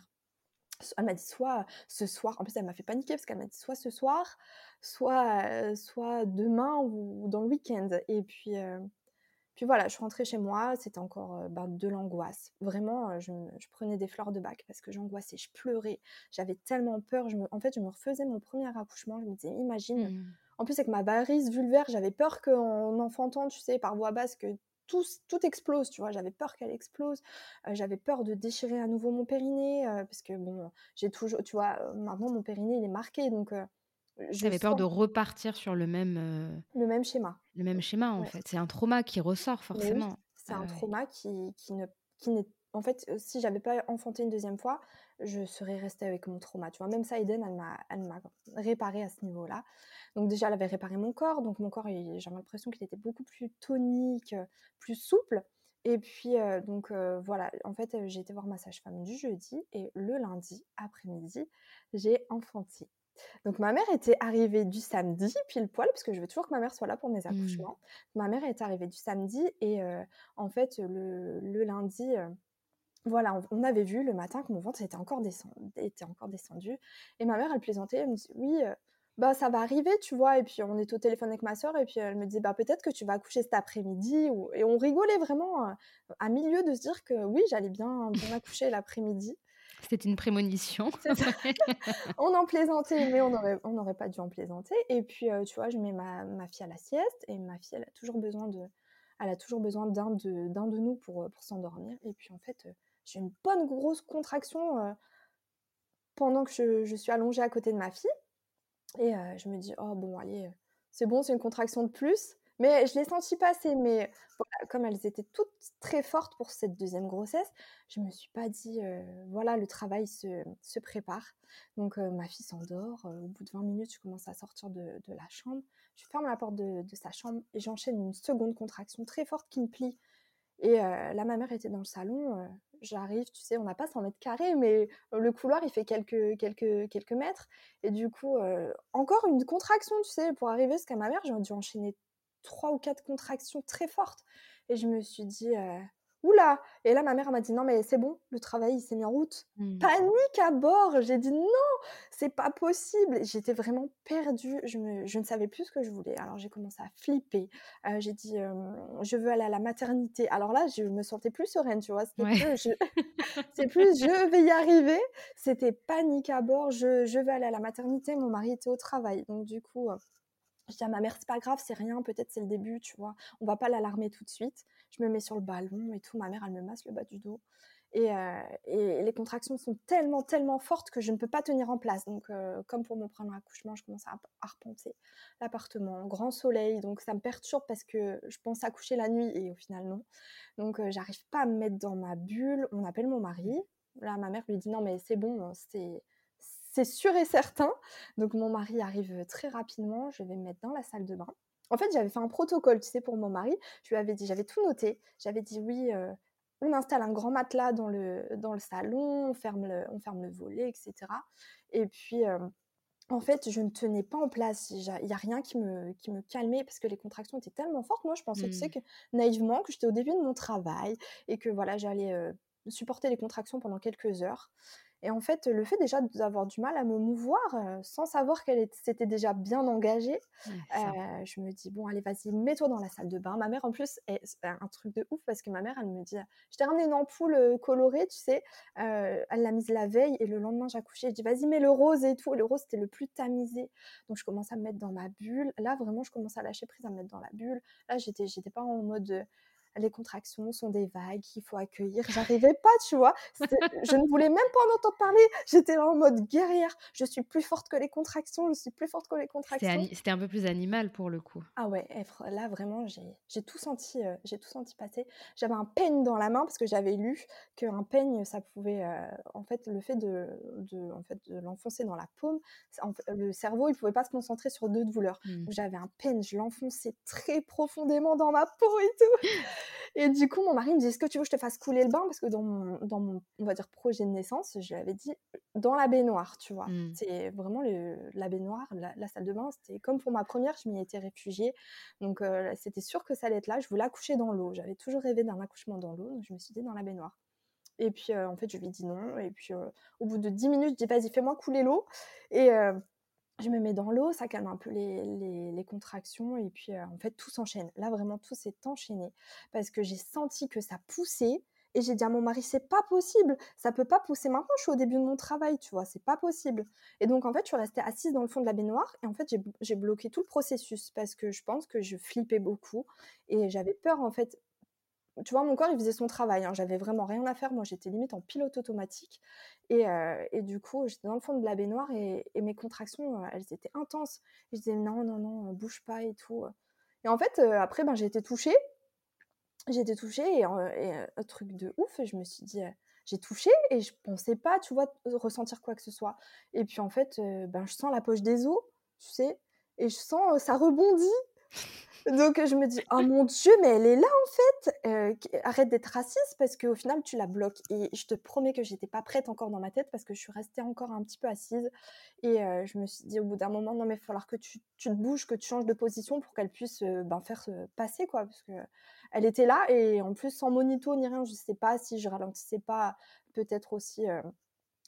elle m'a dit soit ce soir, en plus elle m'a fait paniquer parce qu'elle m'a dit soit ce soir, soit, soit demain ou dans le week-end. Et puis, puis voilà, je suis rentrée chez moi, c'était encore ben, de l'angoisse. Vraiment, je, prenais des fleurs de bac parce que j'angoissais, je pleurais, j'avais tellement peur. Je me, en fait, je me refaisais mon premier accouchement, je me disais, imagine. Mmh. En plus, avec ma varice vulvaire, j'avais peur qu'en enfantant, tu sais, par voix basse, que tout, tout, explose, tu vois. J'avais peur qu'elle explose. j'avais peur de déchirer à nouveau mon périnée, parce que bon, j'ai toujours, tu vois, maintenant mon périnée il est marqué, donc. J'avais peur de repartir sur le même. Le même schéma. Le même schéma, en fait. C'est un trauma qui ressort forcément. c'est un trauma qui, qui ne, qui n'est en fait, si j'avais pas enfanté une deuxième fois, je serais restée avec mon trauma. Tu vois, même ça, Eden, elle m'a réparé à ce niveau-là. Donc déjà, elle avait réparé mon corps. Donc mon corps, j'ai l'impression qu'il était beaucoup plus tonique, plus souple. Et puis, donc voilà, en fait, j'ai été voir ma sage-femme du jeudi et le lundi après-midi, j'ai enfanté. Donc ma mère était arrivée du samedi, pile poil, parce que je veux toujours que ma mère soit là pour mes mmh. accouchements. Ma mère est arrivée du samedi et en fait, le, le lundi voilà, on, avait vu le matin que mon ventre était encore, descendu, était encore descendu. Et ma mère, elle plaisantait, elle me dit Oui, euh, bah, ça va arriver, tu vois. Et puis on est au téléphone avec ma soeur, et puis elle me dit bah, Peut-être que tu vas accoucher cet après-midi. Et on rigolait vraiment euh, à milieu de se dire que oui, j'allais bien, bien accoucher l'après-midi. C'était une prémonition. on en plaisantait, mais on n'aurait on pas dû en plaisanter. Et puis, euh, tu vois, je mets ma, ma, fille à la sieste, et ma fille, elle a toujours besoin de. Elle a toujours besoin d'un de, d'un de nous pour, pour s'endormir. Et puis en fait, j'ai une bonne grosse contraction pendant que je, suis allongée à côté de ma fille. Et je me dis, oh bon, allez, c'est bon, c'est une contraction de plus. Mais je les sentis passer. Mais comme elles étaient toutes très fortes pour cette deuxième grossesse, je me suis pas dit, voilà, le travail se, prépare. Donc ma fille s'endort. au bout de 20 minutes, je commence à sortir de, la chambre. Je ferme la porte de, de sa chambre et j'enchaîne une seconde contraction très forte qui me plie. Et là, ma mère était dans le salon. J'arrive, tu sais, on n'a pas 100 mètres carrés, mais le couloir, il fait quelques, quelques, quelques mètres. Et du coup, encore une contraction, tu sais, pour arriver jusqu'à ma mère, j'ai dû enchaîner trois ou quatre contractions très fortes. Et je me suis dit, oula Et là, ma mère m'a dit non, mais c'est bon, le travail, il s'est mis en route. Mmh. Panique à bord J'ai dit non, c'est pas possible. J'étais vraiment perdue. Je, me, ne savais plus ce que je voulais. Alors, j'ai commencé à flipper. j'ai dit, je veux aller à la maternité. Alors là, je me sentais plus sereine, tu vois. c'est plus, je... vais y arriver. C'était panique à bord. Je, je veux aller à la maternité. Mon mari était au travail. Donc, du coup. Je dis à ma mère, c'est pas grave, c'est rien, peut-être c'est le début, tu vois. On va pas l'alarmer tout de suite. Je me mets sur le ballon et tout. Ma mère, elle me masse le bas du dos. Et, euh, les contractions sont tellement, tellement fortes que je ne peux pas tenir en place. Donc, euh, comme pour mon premier accouchement, je commence à arpenter l'appartement. Grand soleil, donc ça me perturbe parce que je pense à coucher la nuit et au final, non. Donc, euh, j'arrive pas à me mettre dans ma bulle. On appelle mon mari. Là, ma mère lui dit non, mais c'est bon, c'est c'est sûr et certain. Donc mon mari arrive très rapidement, je vais me mettre dans la salle de bain. En fait, j'avais fait un protocole, tu sais, pour mon mari. Je lui avais dit, j'avais tout noté. J'avais dit oui, euh, on installe un grand matelas dans le, dans le salon, on ferme le, on ferme le volet, etc. Et puis, euh, en fait, je ne tenais pas en place. Il n'y a rien qui me, qui me calmait parce que les contractions étaient tellement fortes. Moi, je pensais, tu sais, mmh. que naïvement, que j'étais au début de mon travail et que voilà, j'allais euh, supporter les contractions pendant quelques heures. Et en fait, le fait déjà d'avoir du mal à me mouvoir sans savoir qu'elle s'était déjà bien engagée, je me dis, bon, allez, vas-y, mets-toi dans la salle de bain. Ma mère, en plus, c'est un truc de ouf parce que ma mère, elle me dit, je t'ai ramené une ampoule colorée, tu sais, elle l'a mise la veille et le lendemain, j'accouchais. Je dis, vas-y, mets le rose et tout. Et le rose, c'était le plus tamisé. Donc, je commence à me mettre dans ma bulle. Là, vraiment, je commence à lâcher prise, à me mettre dans la bulle. Là, j'étais, j'étais pas en mode les contractions sont des vagues qu'il faut accueillir. J'arrivais pas, tu vois. Je ne voulais même pas en entendre parler. J'étais en mode guerrière. Je suis plus forte que les contractions. Je suis plus forte que les contractions. C'était un peu plus animal pour le coup. Ah ouais, là vraiment, j'ai tout senti, euh, j'ai tout senti passer. J'avais un peigne dans la main parce que j'avais lu qu'un peigne, ça pouvait, euh, en fait, le fait de, en fait, de l'enfoncer dans la paume, le cerveau, il pouvait pas se concentrer sur deux douleurs. Mmh. J'avais un peigne, je l'enfonçais très profondément dans ma peau et tout. Et du coup, mon mari me dit Est-ce que tu veux que je te fasse couler le bain? Parce que dans mon, dans mon, on va dire, projet de naissance, je lui avais dit dans la baignoire, tu vois. Mmh. C'est vraiment le, la baignoire, la, salle de bain. C'était comme pour ma première, je m'y étais réfugiée. Donc, euh, c'était sûr que ça allait être là. Je voulais accoucher dans l'eau. J'avais toujours rêvé d'un accouchement dans l'eau. Donc, je me suis dit dans la baignoire. Et puis, euh, en fait, je lui ai dit non. Et puis, euh, au bout de 10 minutes, je dis Vas-y, fais-moi couler l'eau. Et je me mets dans l'eau, ça calme un peu les, contractions et puis euh, en fait tout s'enchaîne. Là vraiment tout s'est enchaîné parce que j'ai senti que ça poussait et j'ai dit à mon mari c'est pas possible, ça peut pas pousser maintenant, je suis au début de mon travail, tu vois, c'est pas possible. Et donc en fait je suis restée assise dans le fond de la baignoire et en fait j'ai bloqué tout le processus parce que je pense que je flippais beaucoup et j'avais peur en fait tu vois, mon corps, il faisait son travail. Hein. J'avais vraiment rien à faire. Moi, j'étais limite en pilote automatique. Et, euh, et du coup, j'étais dans le fond de la baignoire et, et mes contractions, euh, elles étaient intenses. je disais non, non, non, bouge pas et tout. Et en fait, euh, après, ben, j'ai été touchée. J'ai été touchée et, un truc de ouf. Et je me suis dit, j'ai touché et je pensais pas, tu vois, ressentir quoi que ce soit. Et puis en fait, ben, je sens la poche des os, tu sais, et je sens, ça rebondit. Donc je me dis, oh mon Dieu, mais elle est là en fait. Euh, arrête d'être raciste parce qu'au final tu la bloques. Et je te promets que j'étais pas prête encore dans ma tête parce que je suis restée encore un petit peu assise. Et euh, je me suis dit au bout d'un moment, non mais il va falloir que tu, te bouges, que tu changes de position pour qu'elle puisse euh, ben, faire passer quoi. Parce que elle était là et en plus sans monito ni rien, je sais pas si je ralentissais pas peut-être aussi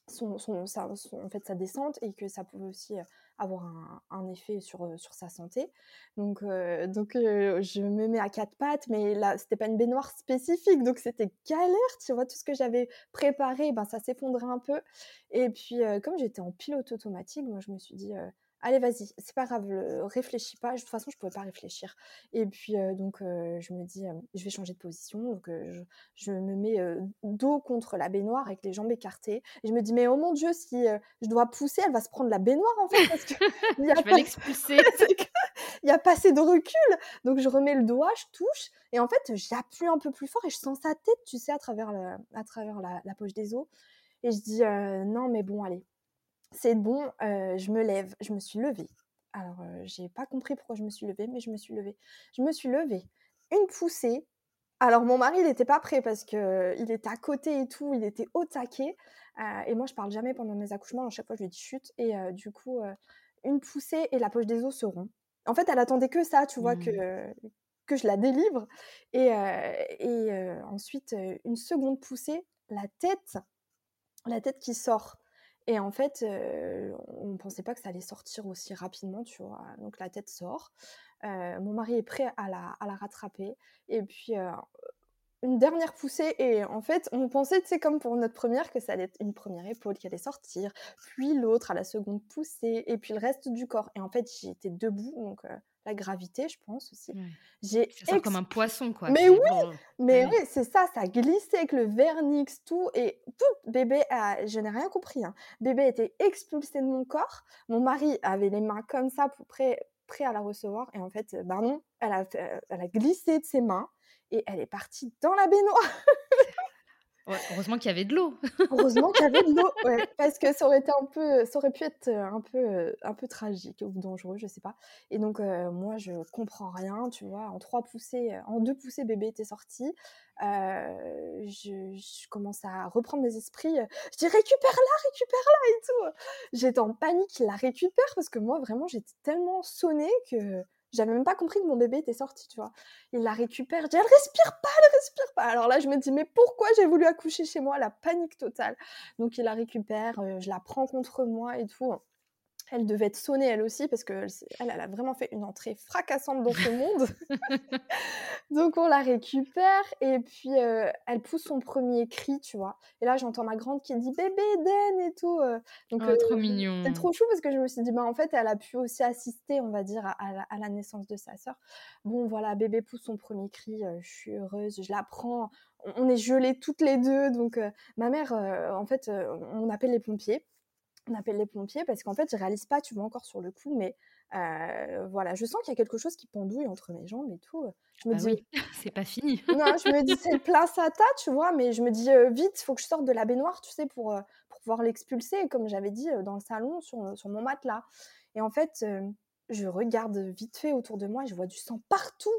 son, son, en fait, sa descente et que ça pouvait aussi avoir un, effet sur, sur sa santé. Donc, donc je me mets à quatre pattes, mais là, c'était pas une baignoire spécifique, donc c'était galère, tu vois, tout ce que j'avais préparé, ben, ça s'effondrait un peu. Et puis, comme j'étais en pilote automatique, moi, je me suis dit, allez, vas-y, c'est pas grave, réfléchis pas. De toute façon, je pouvais pas réfléchir. Et puis, donc, je me dis, je vais changer de position. Donc, je, me mets dos contre la baignoire avec les jambes écartées. Et je me dis, mais oh mon Dieu, si je dois pousser, elle va se prendre la baignoire, en fait. Parce que y a je vais l'expulser. il n'y a pas assez de recul. Donc, je remets le doigt, je touche. Et en fait, j'appuie un peu plus fort et je sens sa tête, tu sais, à travers, le, à travers la, la poche des os. Et je dis, non, mais bon, allez, c'est bon, je me lève. Je me suis levée. Alors, j'ai pas compris pourquoi je me suis levée, mais je me suis levée. Je me suis levée. Une poussée. Alors, mon mari, il n'était pas prêt parce qu'il était à côté et tout, il était au taquet. et moi, je parle jamais pendant mes accouchements. À chaque fois, je lui dis chute. Et du coup, une poussée et la poche des os se rompt. En fait, elle attendait que ça, tu vois, que, mmh. que je la délivre. Et, et ensuite, une seconde poussée, la tête, la tête qui sort. Et en fait, on ne pensait pas que ça allait sortir aussi rapidement, tu vois? Donc la tête sort. mon mari est prêt à la, à la rattraper. Et puis, une dernière poussée. Et en fait, on pensait, sais, comme pour notre première, que ça allait être une première épaule qui allait sortir, puis l'autre à la seconde poussée, et puis le reste du corps. Et en fait, j'étais debout, donc la gravité, je pense aussi. J'ai ça comme un poisson, quoi. Mais oui, mais oui, c'est ça, ça glissait avec le vernix, tout, et tout, bébé, je n'ai rien compris. Hein. Bébé était expulsé de mon corps. Mon mari avait les mains comme ça, pour prêt, prêt à la recevoir, et en fait, ben non, elle a, elle a glissé de ses mains, et elle est partie dans la baignoire. heureusement qu'il y avait de l'eau. heureusement qu'il y avait de l'eau, parce que ça aurait été un peu, ça aurait pu être euh, un peu, euh, un peu tragique ou dangereux, je sais pas. Et donc euh, moi je comprends rien, tu vois. En trois poussées, en deux poussées, bébé était sorti. je, commence à reprendre mes esprits. Je dis récupère-la, récupère-la et tout. J'étais en panique, la récupère parce que moi vraiment j'étais tellement sonnée que j'avais même pas compris que mon bébé était sorti, tu vois. Il la récupère, je dis, elle respire pas, elle respire pas. Alors là, je me dis, mais pourquoi j'ai voulu accoucher chez moi? La panique totale. Donc il la récupère, euh, je la prends contre moi et tout elle devait être sonnée elle aussi parce que elle, a vraiment fait une entrée fracassante dans ce monde. Donc on la récupère et puis euh, elle pousse son premier cri, tu vois. Et là j'entends ma grande qui dit bébé Den et tout. Euh. Donc oh, trop euh, mignon. C'est trop chou parce que je me suis dit bah en fait elle a pu aussi assister on va dire à, la, naissance de sa sœur. Bon voilà bébé pousse son premier cri, je suis heureuse, je la prends. On est gelées toutes les deux donc ma mère en fait on appelle les pompiers on appelle les pompiers parce qu'en fait, je réalise pas, tu vois, encore sur le coup, mais euh, voilà, je sens qu'il y a quelque chose qui pendouille entre mes jambes et tout. Je me bah dis, oui, c'est pas fini. non, je me dis, c'est le placenta, tu vois, mais je me dis, euh, vite, faut que je sorte de la baignoire, tu sais, pour, pour pouvoir l'expulser, comme j'avais dit, dans le salon, sur, sur mon matelas. Et en fait, je regarde vite fait autour de moi et je vois du sang partout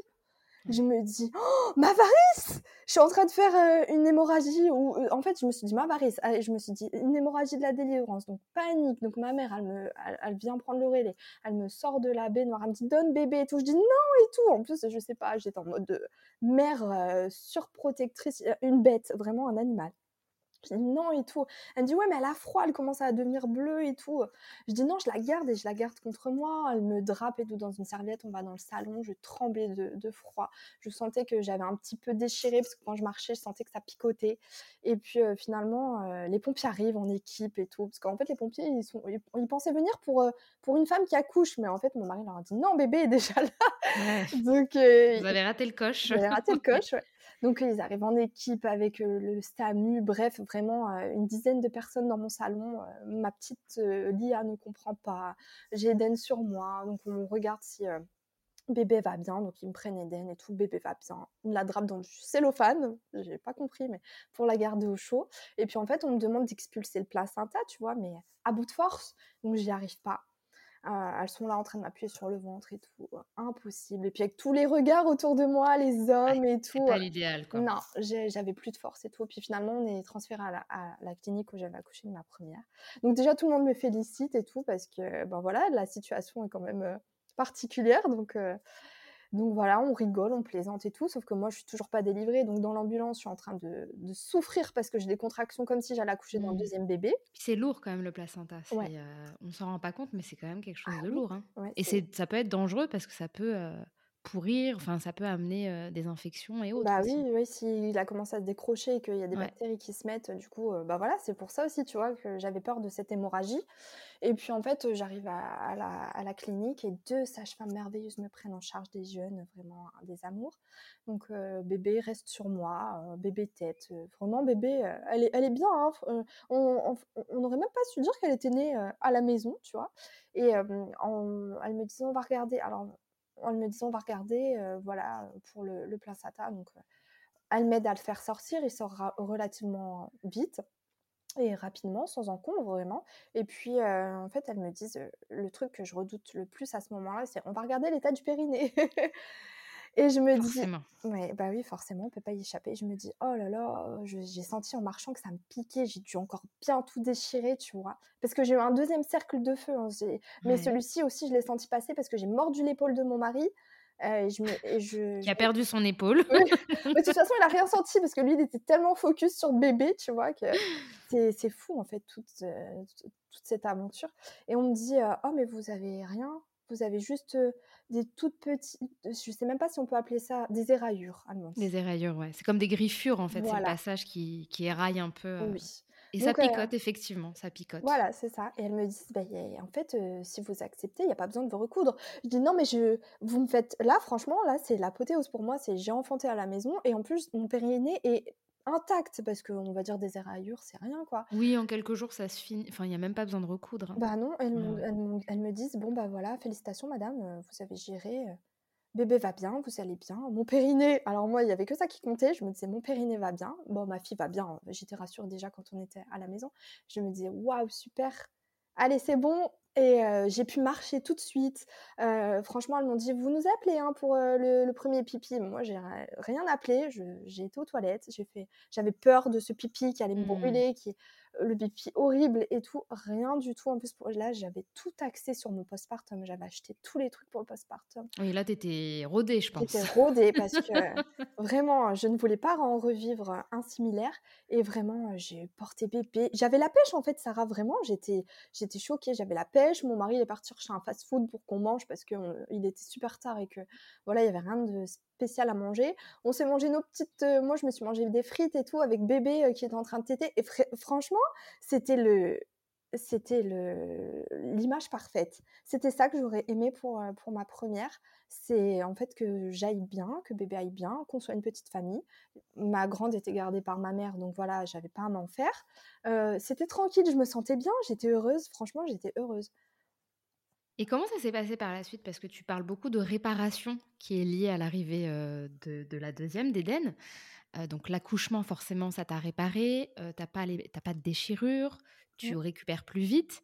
je me dis oh, ma varice! Je suis en train de faire euh, une hémorragie ou euh, en fait je me suis dit ma varice! Je me suis dit une hémorragie de la délivrance! Donc panique. Donc ma mère elle me elle, vient prendre le relais. Elle me sort de la baignoire. Elle me dit donne bébé et tout. Je dis non et tout. En plus je sais pas j'étais en mode de mère euh, surprotectrice une bête vraiment un animal je dis non et tout. Elle me dit ouais mais elle a froid, elle commence à devenir bleue et tout. Je dis non, je la garde et je la garde contre moi. Elle me drape et tout dans une serviette. On va dans le salon. Je tremblais de, froid. Je sentais que j'avais un petit peu déchiré parce que quand je marchais, je sentais que ça picotait. Et puis finalement, les pompiers arrivent en équipe et tout. Parce qu'en fait, les pompiers, ils, sont, ils, pensaient venir pour, pour une femme qui accouche. Mais en fait, mon mari leur a dit non, bébé est déjà là. Donc, Vous avez raté le coche. J'avais raté le coche, ouais. Donc ils arrivent en équipe avec le STAMU, bref, vraiment une dizaine de personnes dans mon salon. ma petite Lia ne comprend pas, j'ai Eden sur moi, donc on regarde si bébé va bien, donc ils me prennent Eden et tout, bébé va bien. Me la drapent dans du cellophane, j'ai pas compris, mais pour la garder au chaud. Et puis en fait, on me demande d'expulser le placenta, tu vois, mais à bout de force, donc j'y arrive pas. Euh, elles sont là en train de m'appuyer sur le ventre et tout. Impossible. Et puis avec tous les regards autour de moi, les hommes et tout. C'est pas l'idéal, quoi. Non, j'avais plus de force et tout. Puis finalement, on est transféré à la, clinique où j'avais accouché de ma première. Donc déjà, tout le monde me félicite et tout parce que, ben voilà, la situation est quand même euh, particulière. Donc, euh, donc voilà, on rigole, on plaisante et tout, sauf que moi je suis toujours pas délivrée, donc dans l'ambulance je suis en train de, souffrir parce que j'ai des contractions comme si j'allais accoucher d'un mmh. deuxième bébé. C'est lourd quand même le placenta, ouais. euh, on s'en rend pas compte, mais c'est quand même quelque chose ah de lourd. Hein. et c'est, ça peut être dangereux parce que ça peut euh, pourrir, enfin ça peut amener, des infections et autres Bah, aussi. oui, oui, s'il a commencé à se décrocher et qu'il y a des Ouais. bactéries qui se mettent, du coup, bah, voilà, c'est pour ça aussi, tu vois, que j'avais peur de cette hémorragie et puis, en fait, j'arrive à à la à la clinique et 2 sages-femmes merveilleuses me prennent en charge, des jeunes, vraiment des amours. Donc bébé reste sur moi, bébé heu, vraiment bébé, elle est elle est bien, hein, on n'aurait même pas su dire qu'elle était née, à la maison, tu vois? Et en elle me disait: «On va regarder», alors, elle me disait: «On va regarder, heu, voilà, pour le le placenta», donc heu, elle m'aide à le faire sortir, il sort relativement vite et rapidement, sans encombre, vraiment. Et puis, heu, en fait, elles me disent, le truc que je redoute le plus à ce moment-là, c'est: «On va regarder l'état du périnée» et je me dis ouais, bah, oui, forcément, on peut pas y échapper. Je me dis: «Oh là là», j'ai senti en marchant que ça me piquait, j'ai dû encore bien tout déchirer, tu vois? Parce que j'ai eu un 2e cercle de feu, hein, mais Ouais. celui-ci aussi, je l'ai senti passer parce que j'ai mordu l'épaule de mon mari, heu, et je me et je Qui a perdu son épaule. oui, mais de toute façon, il a rien senti parce que lui, il était tellement focus sur bébé, tu vois, que c'est fou, en fait, toute, toute cette aventure et on me dit, «Oh mais vous avez rien? Vous avez juste, des toutes petites» je sais même pas si on peut appeler ça des éraillures, dit. Des éraillures, ouais. C'est comme des griffures, en fait, c'est le passage qui qui éraille un peu, heu Oui, et ça donc heu picote effectivement, ça picote. voilà, c'est ça et elles me disent: «Beh, il y a en fait, si vous acceptez, il y a pas besoin de vous recoudre». Je dis: «Non mais je vous me faites là, franchement, là, c'est l'apothéose pour moi, c'est j'ai enfanté à la maison et en plus, mon périnée est intact» parce qu'on va dire des éraillures, c'est rien, quoi. Oui, en quelques jours, ça se finit enfin, il y a même pas besoin de recoudre, hein. Bah, non, elles elles me disent: «Bon, bah, voilà, félicitations madame, heu, vous avez géré, heu, bébé va bien, vous allez bien, mon périnée» alors moi, il y avait que ça qui comptait, je me disais: «Mon périnée va bien». Bon, ma fille va bien, j'étais rassurée déjà quand on était à la maison. Je me disais: «Waouh, super, allez, c'est bon» et j'ai pu marcher tout de suite. Franchement, elles m'ont dit: «Vous nous appelez, hein, pour, le le 1er pipi». Moi, j'ai ri rien appelé, j'ai été aux toilettes, j'ai fait j'avais peur de ce pipi qui allait me Mmh. brûler, qui le pipi horrible et tout, rien du tout. En plus, pour là, j'avais tout axé sur mon postpartum, j'avais acheté tous les trucs pour le postpartum. Oui, là, tu étais rodée, je J'étais pense. rodée parce que vraiment, je ne voulais pas en revivre un similaire et vraiment, j'ai porté bébé. J'avais la pêche, en fait, Sarah, vraiment, j'étais j'étais choquée, j'avais la pêche. Mon mari, il est parti chercher un fast-food pour qu'on mange parce qu'il était super tard et que, voilà, il y avait rien de spécial à manger. On s'est mangé nos petites, heu moi, je me suis mangé des frites et tout avec bébé, heu, qui était en train de téter et franchement, c'était le c'était l'image parfaite. C'était ça que j'aurais aimé pour, heu, pour ma 1re, c'est, en fait, que j'aille bien, que bébé aille bien, qu'on soit une petite famille. Ma grande était gardée par ma mère, donc voilà, j'avais pas à m'en faire. C'était tranquille, je me sentais bien, j'étais heureuse, franchement, j'étais heureuse. Et comment ça s'est passé par la suite? Parce que tu parles beaucoup de réparation qui est liée à l'arrivée, de de la 2e, d'Eden. Heu, donc l'accouchement, forcément, ça t'a réparé, heu, tu as pas les tu as pas de déchirure, tu Mmh. récupères plus vite.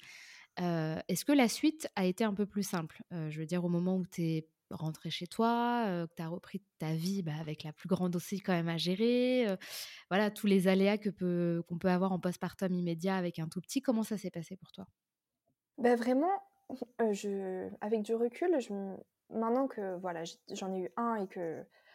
Est-ce que la suite a été un peu plus simple? Je veux dire au moment où tu es rentrée chez toi, que tu as repris ta vie, bah, avec la plus grande aussi quand même à gérer, voilà, tous les aléas que peut qu'on peut avoir en postpartum immédiat avec un tout petit, comment ça s'est passé pour toi? Bah, vraiment, heu, je avec du recul, je maintenant que, voilà, j'en ai eu 1 et qu'à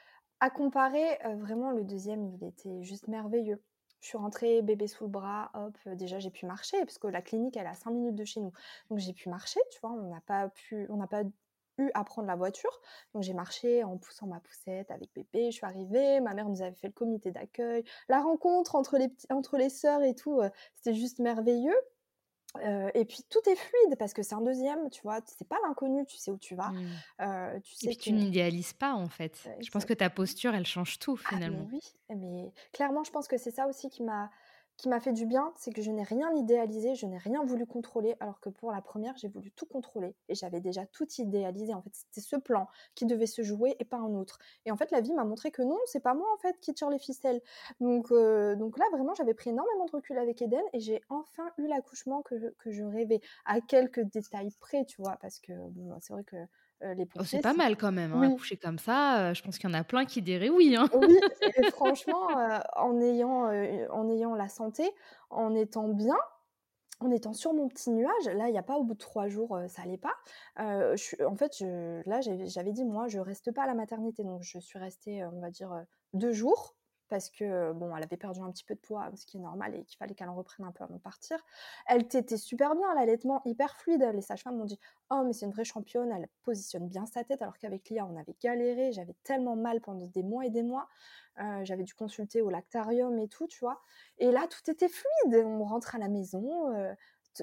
comparer, heu, vraiment le 2e, il était juste merveilleux. Je suis rentrée, bébé sous le bras, hop, déjà j'ai pu marcher parce que la clinique, elle est à 5 minutes de chez nous. Donc j'ai pu marcher, tu vois? On n'a pas pu on n'a pas eu à prendre la voiture. Donc j'ai marché en poussant ma poussette avec bébé, je suis arrivée, ma mère nous avait fait le comité d'accueil. La rencontre entre les entre les sœurs et tout, c'était juste merveilleux. Et puis tout est fluide parce que c'est un 2e, tu vois? C'est pas l'inconnu, tu sais où tu vas. Mmh. Tu Et sais puis que tu n'idéalises pas, en fait. Je pense que ta posture, elle change tout, Ah mais finalement. oui, mais clairement, je pense que c'est ça aussi qui m'a qui m'a fait du bien, c'est que je n'ai rien idéalisé, je n'ai rien voulu contrôler, alors que pour la 1re, j'ai voulu tout contrôler et j'avais déjà tout idéalisé. En fait, c'était ce plan qui devait se jouer et pas un autre et en fait, la vie m'a montré que non, c'est pas moi, en fait, qui tire les ficelles. Donc heu, donc là, vraiment, j'avais pris énormément de recul avec Eden et j'ai enfin eu l'accouchement que je rêvais, à quelques détails près, tu vois? Parce que c'est vrai que, les Oh, c'est pas mal quand même, hein, oui. accoucher comme ça, heu, je pense qu'il y en a plein qui diraient oui, hein. Oui et franchement, heu, en ayant, en ayant la santé, en étant bien, en étant sur mon petit nuage, là, il y a pas au bout de 3 jours, ça allait pas. Je en fait, je là, j'avais dit: «Moi, je reste pas à la maternité», donc je suis restée, on va dire, heu, 2 jours parce que, bon, elle avait perdu un petit peu de poids, ce qui est normal et qu'il fallait qu'elle en reprenne un peu avant de partir. Elle t'était super bien, l'allaitement hyper fluide. Les sages-femmes m'ont dit Oh, mais c'est une vraie championne, elle positionne bien sa tête, alors qu'avec Lia, on avait galéré, j'avais tellement mal pendant des mois et des mois. j'avais dû consulter au lactarium et tout, tu vois. Et là, tout était fluide. On rentre à la maison,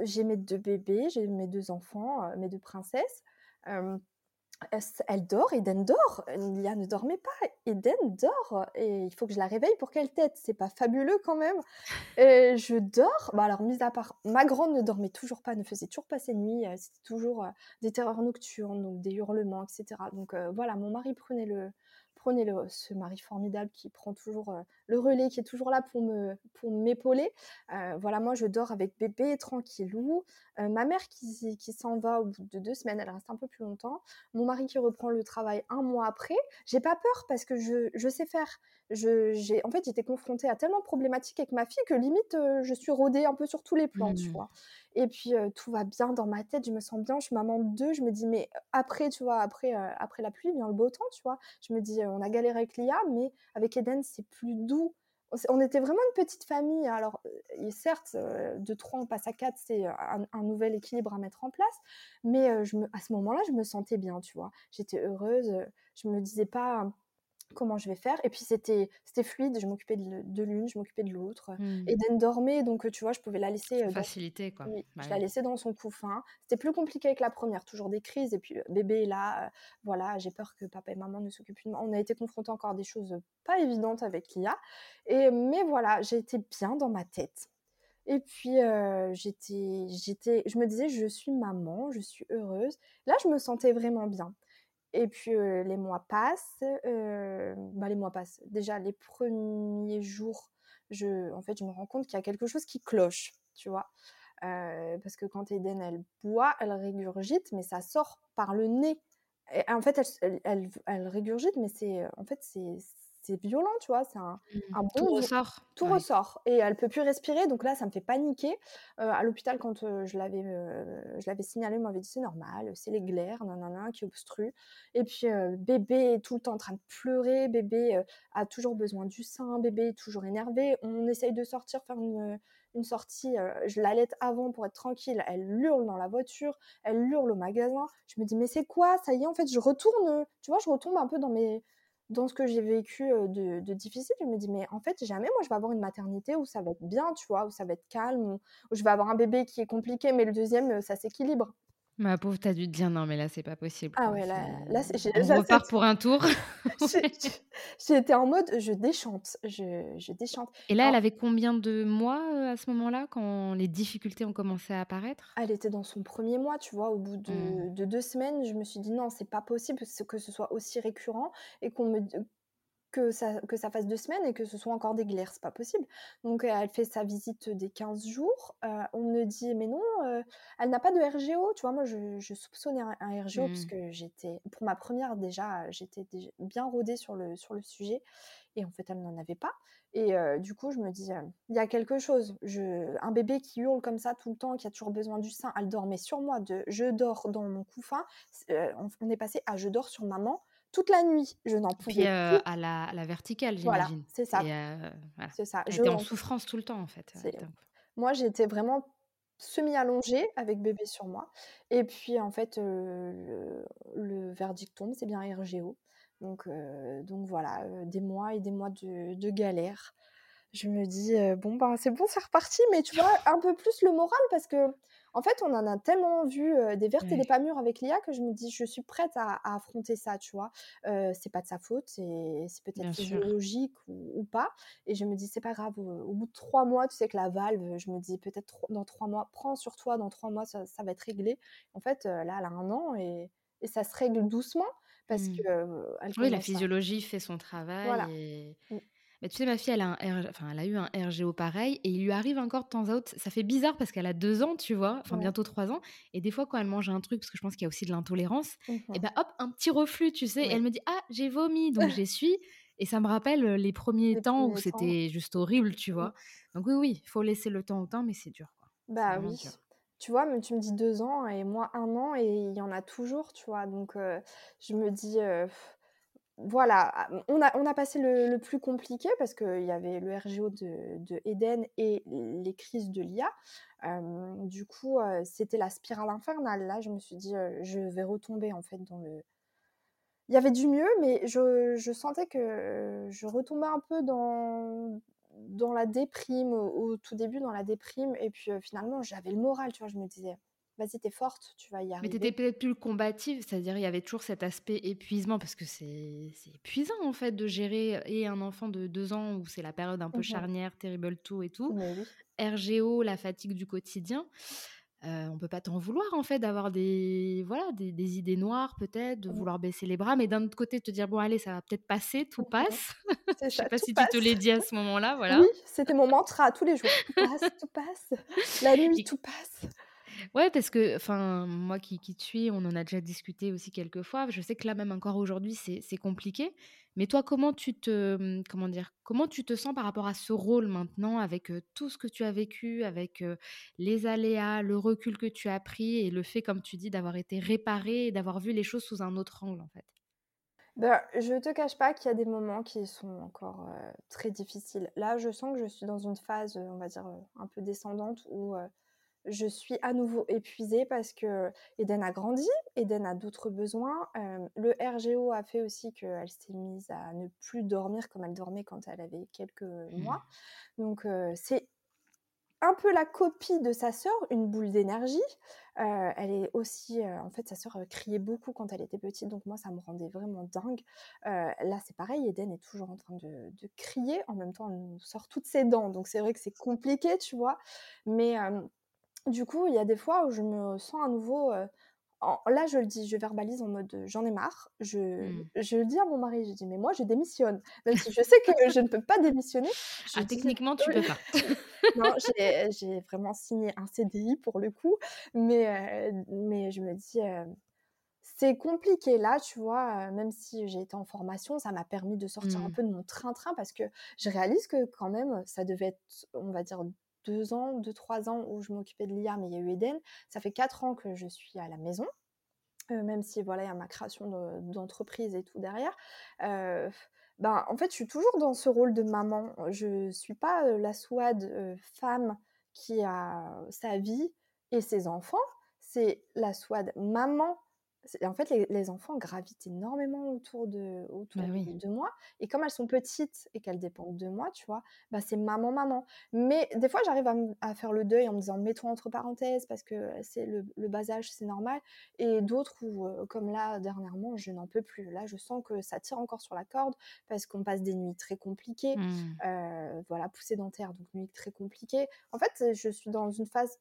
j'ai mes deux bébés, j'ai mes deux enfants, mes deux princesses elle dort, Eden dort? Lia ne dormait pas. Eden dort et il faut que je la réveille pour qu'elle tête. C'est pas fabuleux quand même. Et je dors. Bah alors, mis à part, ma grande ne dormait toujours pas, ne faisait toujours pas ses nuits. C'était toujours des terreurs nocturnes, donc des hurlements, etc. Donc voilà, mon mari prenait le, prenez le, ce mari formidable qui prend toujours euh, le relais, qui est toujours là pour me pour m'épauler. Euh, voilà, moi je dors avec bébé tranquillou. Euh, ma mère qui, qui s'en va au bout de deux semaines, elle reste un peu plus longtemps. Mon mari qui reprend le travail un mois après. J'ai pas peur parce que je, je sais faire. Je, j'ai, en fait, j'étais confrontée à tellement de problématiques avec ma fille que limite, je suis rodée un peu sur tous les plans, tu mmh. vois. Et puis, tout va bien dans ma tête, je me sens bien, je suis maman de deux, je me dis, mais après, tu vois, après, après la pluie vient le beau temps, tu vois. Je me dis, on a galéré avec Lia, mais avec Eden, c'est plus doux. On était vraiment une petite famille. Alors, certes, de trois, on passe à quatre, c'est un, nouvel équilibre à mettre en place. Mais je me, à ce moment-là, je me sentais bien, tu vois. J'étais heureuse. Je me disais pas, comment je vais faire. Et puis c'était c'était fluide, je m'occupais de, l'une, je m'occupais de l'autre. Mmh. Eden dormait, donc tu vois, je pouvais la laisser. Euh, Facilité, quoi. Oui, bah je la laissais dans son couffin. C'était plus compliqué avec la première, toujours des crises. Et puis bébé est là, euh, voilà, j'ai peur que papa et maman ne s'occupent de moi. On a été confrontés encore à des choses pas évidentes avec Lia. Et, mais voilà, j'ai été bien dans ma tête. Et puis euh, j'étais, j'étais, je me disais, je suis maman, je suis heureuse. Là, je me sentais vraiment bien. Et puis les mois passent, bah, les mois passent. Déjà les premiers jours, je, en fait, je me rends compte qu'il y a quelque chose qui cloche, tu vois? parce que quand Eden elle boit, elle régurgite, mais ça sort par le nez. Et, en fait, elle, elle, elle régurgite, mais c'est en fait c'est c'est violent, tu vois. C'est un, mmh. un bon. Tout ressort. Tout ressort. Et elle peut plus respirer. Donc là, ça me fait paniquer. Euh, à l'hôpital, quand euh, je l'avais euh, je l'avais signalé, on m'avait dit c'est normal, c'est les glaires, nanana, qui obstruent. Et puis, bébé est tout le temps en train de pleurer. Bébé a toujours besoin du sein. Bébé est toujours énervé. On essaye de sortir, faire une, une sortie. je l'allaite avant pour être tranquille. Elle hurle dans la voiture. Elle hurle au magasin. Je me dis, mais c'est quoi? Ça y est, en fait, je retourne. Tu vois, je retombe un peu dans mes dans ce que j'ai vécu de, difficile, je me dis, mais en fait, jamais moi, je vais avoir une maternité où ça va être bien, tu vois, où ça va être calme, où, je vais avoir un bébé qui est compliqué, mais le deuxième, ça s'équilibre. Ma pauvre, t'as dû te dire non, mais là, c'est pas possible. Ah ouais, là, là On repart pour un tour. J'étais en mode, je déchante, je, je déchante. Et là, elle avait combien de mois à ce moment-là, quand les difficultés ont commencé à apparaître? Elle était dans son premier mois, tu vois. Au bout de, mmh. de deux semaines, je me suis dit non, c'est pas possible que ce soit aussi récurrent et qu'on me que ça, que ça fasse deux semaines et que ce soit encore des glaires, c'est pas possible. Donc elle fait sa visite des 15 jours. on me dit mais non, elle n'a pas de RGO. Tu vois, moi je, je soupçonnais un, RGO parce mmh. que j'étais pour ma première déjà, j'étais bien rodée sur le sur le sujet et en fait elle n'en avait pas. Et du coup je me dis il y a quelque chose. Je, un bébé qui hurle comme ça tout le temps, qui a toujours besoin du sein, elle dormait sur moi. De je dors dans mon couffin. on est passé à je dors sur maman toute la nuit. Je n'en pouvais Puis, euh, à, la, à, la, verticale, j'imagine. Voilà, c'est ça. Euh, c'est ça. J'étais en souffrance tout le temps, en fait. Moi, j'étais vraiment semi-allongée avec bébé sur moi. Et puis, en fait, euh, le, verdict tombe, c'est bien RGO. Donc, donc voilà, des mois et des mois de, de galère. Je me dis, bon, ben, c'est bon, c'est reparti, mais tu vois, un peu plus le moral parce que en fait, on en a tellement vu des vertes et des pas mûres avec l'IA que je me dis, je suis prête à, affronter ça, tu vois. c'est pas de sa faute, c'est, peut-être physiologique ou, pas. Et je me dis, c'est pas grave. Au, bout de trois mois, tu sais que la valve, je me dis, peut-être dans trois mois, prends sur toi, dans trois mois, ça, va être réglé. En fait, là, elle a un an et, ça se règle doucement parce mmh. que. oui, la physiologie fait son travail. Voilà. Et... Mmh tu sais, ma fille, elle a, un enfin, elle a eu un RGO pareil et il lui arrive encore de temps à autre. Ça fait bizarre parce qu'elle a deux ans, tu vois, enfin bientôt trois ans. Et des fois, quand elle mange un truc, parce que je pense qu'il y a aussi de l'intolérance, et ben hop, un petit reflux, tu sais. Et elle me dit Ah, j'ai vomi, donc j'essuie. Et ça me rappelle les premiers temps où c'était juste horrible, tu mmh. vois. Donc oui, oui, il faut laisser le temps au temps, mais c'est dur. Quoi. Bah oui. Tu vois, mais tu me dis deux ans et moi un an et il y en a toujours, tu vois. Donc je me dis voilà, on a, on a passé le, plus compliqué parce qu'il y avait le RGO de, de, Eden et les crises de l'IA. du coup, c'était la spirale infernale. Là, je me suis dit, je vais retomber en fait dans le. Il y avait du mieux, mais je, je sentais que je retombais un peu dans, dans la déprime, au, tout début, dans la déprime. Et puis finalement, j'avais le moral, tu vois. Je me disais, vas-y, t'es forte, tu vas y arriver. Mais t'étais peut-être plus combative, c'est-à-dire il y avait toujours cet aspect épuisement, parce que c'est épuisant en fait de gérer et un enfant de deux ans où c'est la période un peu mmh charnière, terrible tout et tout. RGO, la fatigue du quotidien. Euh, on peut pas t'en vouloir en fait d'avoir des voilà des, idées noires peut-être de mmh. vouloir baisser les bras mais d'un autre côté te dire bon allez ça va peut-être passer tout passe je sais pas si tu te l'as dit à ce moment-là voilà oui c'était mon mantra tous les jours tout passe tout passe la nuit tout passe Ouais, parce que, enfin, moi qui, qui te suis, on en a déjà discuté aussi quelques fois. Je sais que là, même encore aujourd'hui, c'est compliqué. Mais toi, comment tu te, mmh, comment dire, comment tu te sens par rapport à ce rôle maintenant, avec tout ce que tu as vécu, avec les aléas, le recul que tu as pris et le fait, comme tu dis, d'avoir été réparé et d'avoir vu les choses sous un autre angle, en fait? Ben, je te cache pas qu'il y a des moments qui sont encore très difficiles. Là, je sens que je suis dans une phase, on va dire, un peu descendante où je suis à nouveau épuisée parce que Eden a grandi, Eden a d'autres besoins. le RGO a fait aussi qu'elle s'est mise à ne plus dormir comme elle dormait quand elle avait quelques mmh. mois. Donc c'est un peu la copie de sa sœur, une boule d'énergie. elle est aussi, en fait, sa sœur criait beaucoup quand elle était petite, donc moi ça me rendait vraiment dingue. là c'est pareil, Eden est toujours en train de, de, crier, en même temps elle nous sort toutes ses dents, donc c'est vrai que c'est compliqué, tu vois. Mais du coup, il y a des fois où je me sens à nouveau. là, je le dis, je verbalise en mode j'en ai marre. Je, mmh. je le dis à mon mari, je dis mais moi je démissionne. Même si je sais que je ne peux pas démissionner. Ah, techniquement, tu peux pas. non, j'ai vraiment signé un CDI pour le coup, mais, mais je me dis c'est compliqué là, tu vois, même si j'ai été en formation, ça m'a permis de sortir un mmh. peu de mon train-train parce que je réalise que quand même, ça devait être, on va dire, deux ans, deux, trois ans où je m'occupais de l'IA, mais il y a eu Eden. Ça fait quatre ans que je suis à la maison. Euh, même si voilà, il y a ma création d'entreprise et tout derrière. Euh, ben, en fait, je suis toujours dans ce rôle de maman. Je suis pas euh, la souade femme qui a sa vie et ses enfants. C'est la souade maman en fait, les, enfants gravitent énormément autour de, autour bah de moi. Et comme elles sont petites et qu'elles dépendent de moi, tu vois, bah c'est maman, maman. Mais des fois, j'arrive à, faire le deuil en me disant mets-toi entre parenthèses parce que c'est le, bas âge, c'est normal. Et d'autres où, comme là, dernièrement, je n'en peux plus. Là, je sens que ça tire encore sur la corde parce qu'on passe des nuits très compliquées. Mmh. voilà, poussée dentaire, donc nuit très compliquée. En fait, je suis dans une phase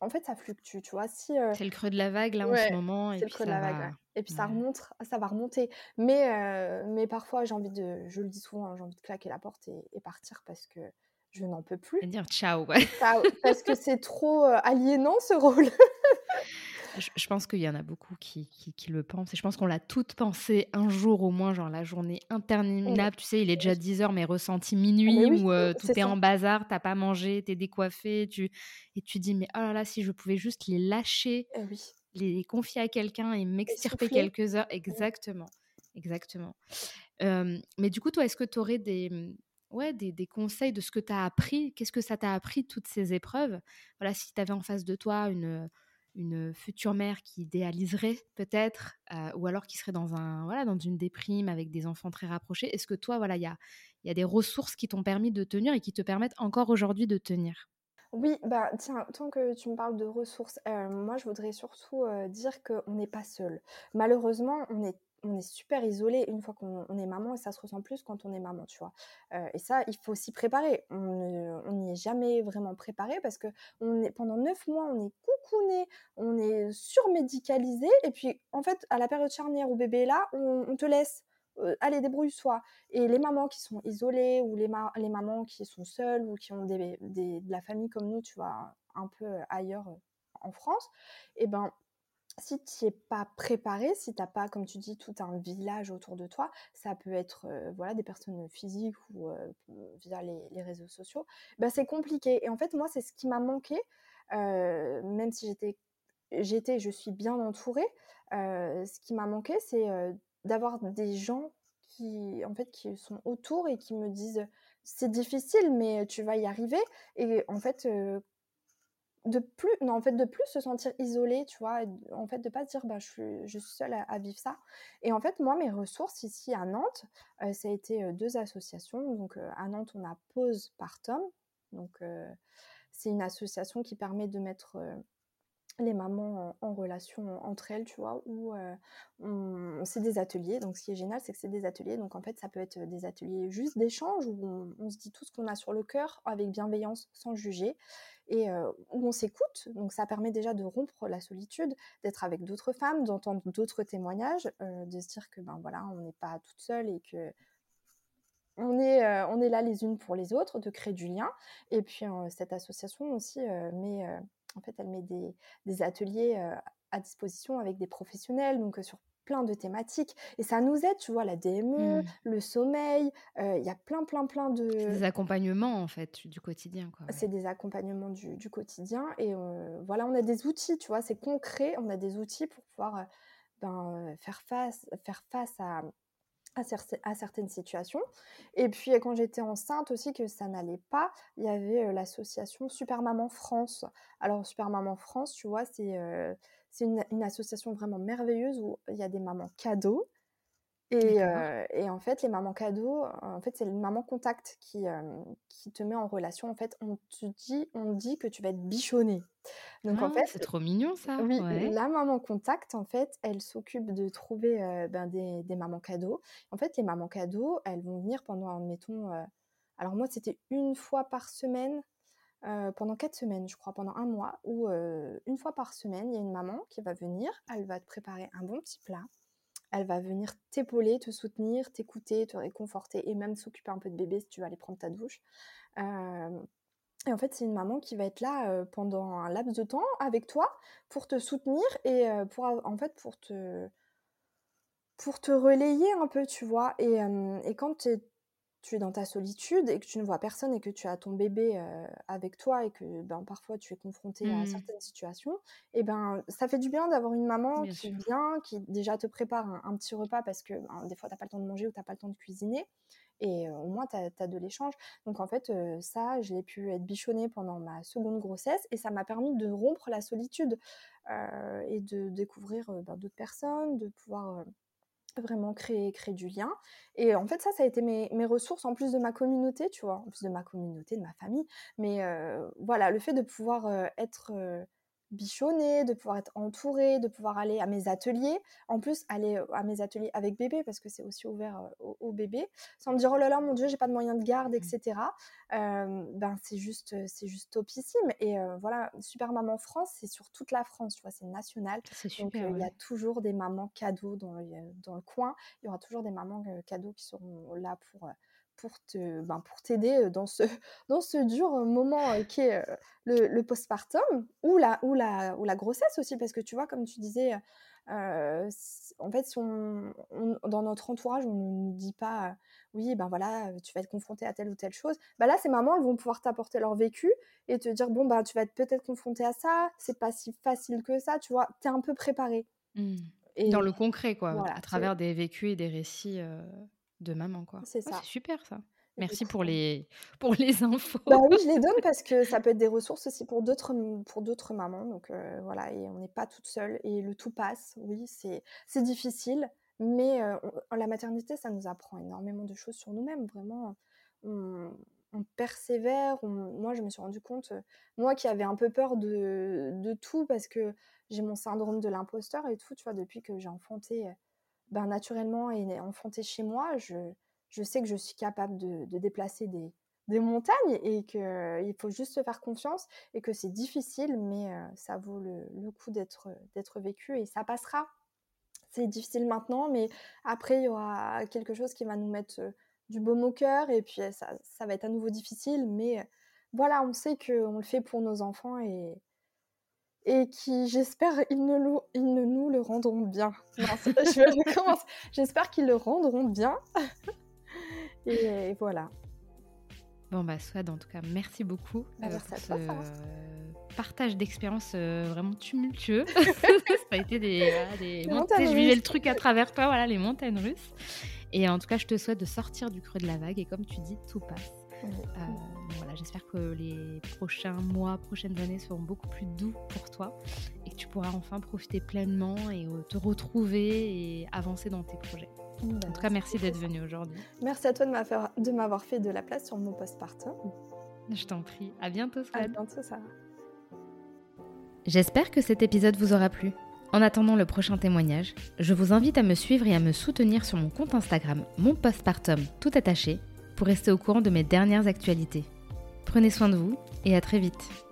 en fait, ça fluctue, tu vois. Si, C'est le creux de la vague, là, en ce moment. C'est le creux de la vague, Et puis ça remonte, ça va remonter. Mais, mais parfois, j'ai envie de, je le dis souvent, hein, j'ai envie de claquer la porte et, partir parce que je n'en peux plus. Et dire ciao, Ciao, parce que c'est trop aliénant, ce rôle. Je, pense qu'il y en a beaucoup qui, le pensent. Et je pense qu'on l'a toutes pensé un jour au moins, genre la journée interminable. Tu sais, il est déjà 10 heures, mais ressenti minuit, où euh, tout est, en bazar, t'as pas mangé, t'es décoiffé. Tu... Et tu dis, mais oh là là, si je pouvais juste les lâcher, eh les confier à quelqu'un et m'extirper quelques heures. Exactement. Exactement. mais du coup, toi, est-ce que tu aurais des, ouais, des, des, conseils de ce que tu as appris? Qu'est-ce que ça t'a appris, toutes ces épreuves? Voilà, si tu avais en face de toi une une future mère qui idéaliserait peut-être, euh, ou alors qui serait dans, un, voilà, dans une déprime avec des enfants très rapprochés. Est-ce que toi, voilà, il y a, y a des ressources qui t'ont permis de tenir et qui te permettent encore aujourd'hui de tenir? Oui, bah tiens, tant que tu me parles de ressources, euh, moi je voudrais surtout euh, dire qu'on n'est pas seul. Malheureusement, on est on est super isolé une fois qu'on est maman et ça se ressent plus quand on est maman, tu vois. Euh, et ça, il faut s'y préparer. On n'y est jamais vraiment préparé parce que on est, pendant neuf mois, on est coucouné, on est surmédicalisé et puis en fait, à la période charnière où bébé est là, on, te laisse. Euh, allez, débrouille-toi. Et les mamans qui sont isolées ou les, les mamans qui sont seules ou qui ont des, de la famille comme nous, tu vois, un peu ailleurs euh, en France, eh ben si tu n'es pas préparé, si tu n'as pas, comme tu dis, tout un village autour de toi, ça peut être euh, voilà, des personnes physiques ou euh, via les, réseaux sociaux, ben c'est compliqué. Et en fait, moi, c'est ce qui m'a manqué, euh, même si j'étais, j'étais, je suis bien entourée, ce qui m'a manqué, c'est d'avoir des gens qui, en fait, qui sont autour et qui me disent c'est difficile, mais tu vas y arriver. Et en fait, de plus, non, en fait, de plus se sentir isolé, tu vois, en fait, de pas se dire, bah, je suis, je suis seule à, vivre ça. Et en fait, moi, mes ressources ici à Nantes, ça a été deux associations. Donc, à Nantes, on a Pause par Tom. Donc, c'est une association qui permet de mettre les mamans en, relation entre elles, tu vois, où on, c'est des ateliers. Donc, ce qui est génial, c'est que c'est des ateliers. Donc, en fait, ça peut être des ateliers juste d'échange où on, se dit tout ce qu'on a sur le cœur avec bienveillance, sans juger, et où on s'écoute. Donc, ça permet déjà de rompre la solitude, d'être avec d'autres femmes, d'entendre d'autres témoignages, de se dire que, ben voilà, on n'est pas toute seule et que on est, on est là les unes pour les autres, de créer du lien. Et puis, cette association aussi met en fait, elle met des, ateliers à disposition avec des professionnels, donc sur plein de thématiques. Et ça nous aide, tu vois, la DME, mmh. le sommeil, il y a plein, plein, plein de... Des accompagnements, en fait, du quotidien. C'est des accompagnements du, quotidien. Et voilà, on a des outils, tu vois, c'est concret, on a des outils pour pouvoir ben, faire, face, faire face à à, certaines situations. Et puis quand j'étais enceinte aussi, que ça n'allait pas, il y avait l'association Super Maman France. Alors Super Maman France, tu vois, c'est une, une, association vraiment merveilleuse où il y a des mamans cadeaux. Et, et, en fait, les mamans cadeaux, en fait, c'est le maman contact qui, qui te met en relation. En fait, on te dit, on dit que tu vas être bichonnée. Donc en ah, fait, c'est trop mignon ça. Oui, la maman contact, en fait, elle s'occupe de trouver ben, des, des, mamans cadeaux. En fait, les mamans cadeaux, elles vont venir pendant, admettons, alors moi, c'était une fois par semaine. Pendant quatre semaines, je crois, pendant un mois, où une fois par semaine, il y a une maman qui va venir, elle va te préparer un bon petit plat, elle va venir t'épauler, te soutenir, t'écouter, te réconforter et même s'occuper un peu de bébé si tu vas aller prendre ta douche. et en fait, c'est une maman qui va être là pendant un laps de temps avec toi pour te soutenir et pour en fait pour te pour te relayer un peu, tu vois. Et, et quand tu es tu es dans ta solitude et que tu ne vois personne et que tu as ton bébé avec toi et que ben, parfois tu es confronté à mmh. certaines situations, et ben ça fait du bien d'avoir une maman qui vient, qui déjà te prépare un, petit repas parce que ben, des fois tu n'as pas le temps de manger ou tu n'as pas le temps de cuisiner. Et au moins, tu as, de l'échange. Donc, en fait, ça, j'ai pu être bichonnée pendant ma seconde grossesse et ça m'a permis de rompre la solitude et de découvrir ben, d'autres personnes, de pouvoir vraiment créer, créer du lien. Et en fait, ça, ça a été mes, mes, ressources en plus de ma communauté, tu vois, en plus de ma communauté, de ma famille. Mais voilà, le fait de pouvoir être bichonner, de pouvoir être entourée, de pouvoir aller à mes ateliers. En plus, aller à mes ateliers avec bébé, parce que c'est aussi ouvert au, bébé, sans me dire oh là là, mon Dieu, j'ai pas de moyens de garde, etc. Mmh. ben c'est juste, c'est juste topissime. Et voilà, Super Maman France, c'est sur toute la France, tu vois, c'est national. Donc il y a toujours des mamans cadeaux dans le, dans le coin. Il y aura toujours des mamans cadeaux qui seront là pour pour te ben, pour t'aider dans ce dans ce dur moment qui est le, le, postpartum ou la ou la ou la grossesse aussi parce que tu vois comme tu disais en fait si on, dans notre entourage on ne nous dit pas oui ben voilà tu vas être confronté à telle ou telle chose bah là ces mamans elles vont pouvoir t'apporter leur vécu et te dire bon bah tu vas être peut-être confronté à ça c'est pas si facile que ça tu vois? Tu es un peu préparé mmh. et dans le concret quoi à travers des vécus et des récits de maman, quoi. C'est ça. c'est super, ça. Merci pour les, pour les infos. Bah oui, je les donne parce que ça peut être des ressources aussi pour d'autres, pour d'autres mamans. Donc voilà, et on n'est pas toute seule et le tout passe. Oui, c'est, c'est difficile, mais la maternité, ça nous apprend énormément de choses sur nous-mêmes. Vraiment, on, persévère. moi, je me suis rendu compte, moi qui avais un peu peur de, de tout parce que j'ai mon syndrome de l'imposteur et tout, tu vois, depuis que j'ai enfanté ben, naturellement et enfanté chez moi, je, je sais que je suis capable de, de déplacer des, des, montagnes et qu'il faut juste se faire confiance et que c'est difficile, mais ça vaut le, le coup d'être vécu et ça passera. C'est difficile maintenant, mais après, il y aura quelque chose qui va nous mettre du baume au cœur et puis ça, ça va être à nouveau difficile, mais voilà, on sait qu'on le fait pour nos enfants et, et qui, j'espère, ils ne, ils ne nous le rendront bien. J'espère qu'ils le rendront bien. et, voilà. Bon, bah, Swad, en tout cas, merci beaucoup bah, merci à toi, partage d'expériences vraiment tumultueux. ça a été des, des montagnes. Je vivais le truc à travers toi, voilà, les montagnes russes. Et en tout cas, je te souhaite de sortir du creux de la vague et comme tu dis, tout passe. Voilà, j'espère que les prochains mois, prochaines années seront beaucoup plus doux pour toi et que tu pourras enfin profiter pleinement et te retrouver et avancer dans tes projets. Bah, en tout cas, merci d'être venu aujourd'hui. Merci à toi de m'avoir fait de la place sur mon postpartum. Je t'en prie. À bientôt, À bientôt, Sarah. J'espère que cet épisode vous aura plu. En attendant le prochain témoignage, je vous invite à me suivre et à me soutenir sur mon compte Instagram, mon postpartum tout attaché, pour rester au courant de mes dernières actualités. Prenez soin de vous et à très vite.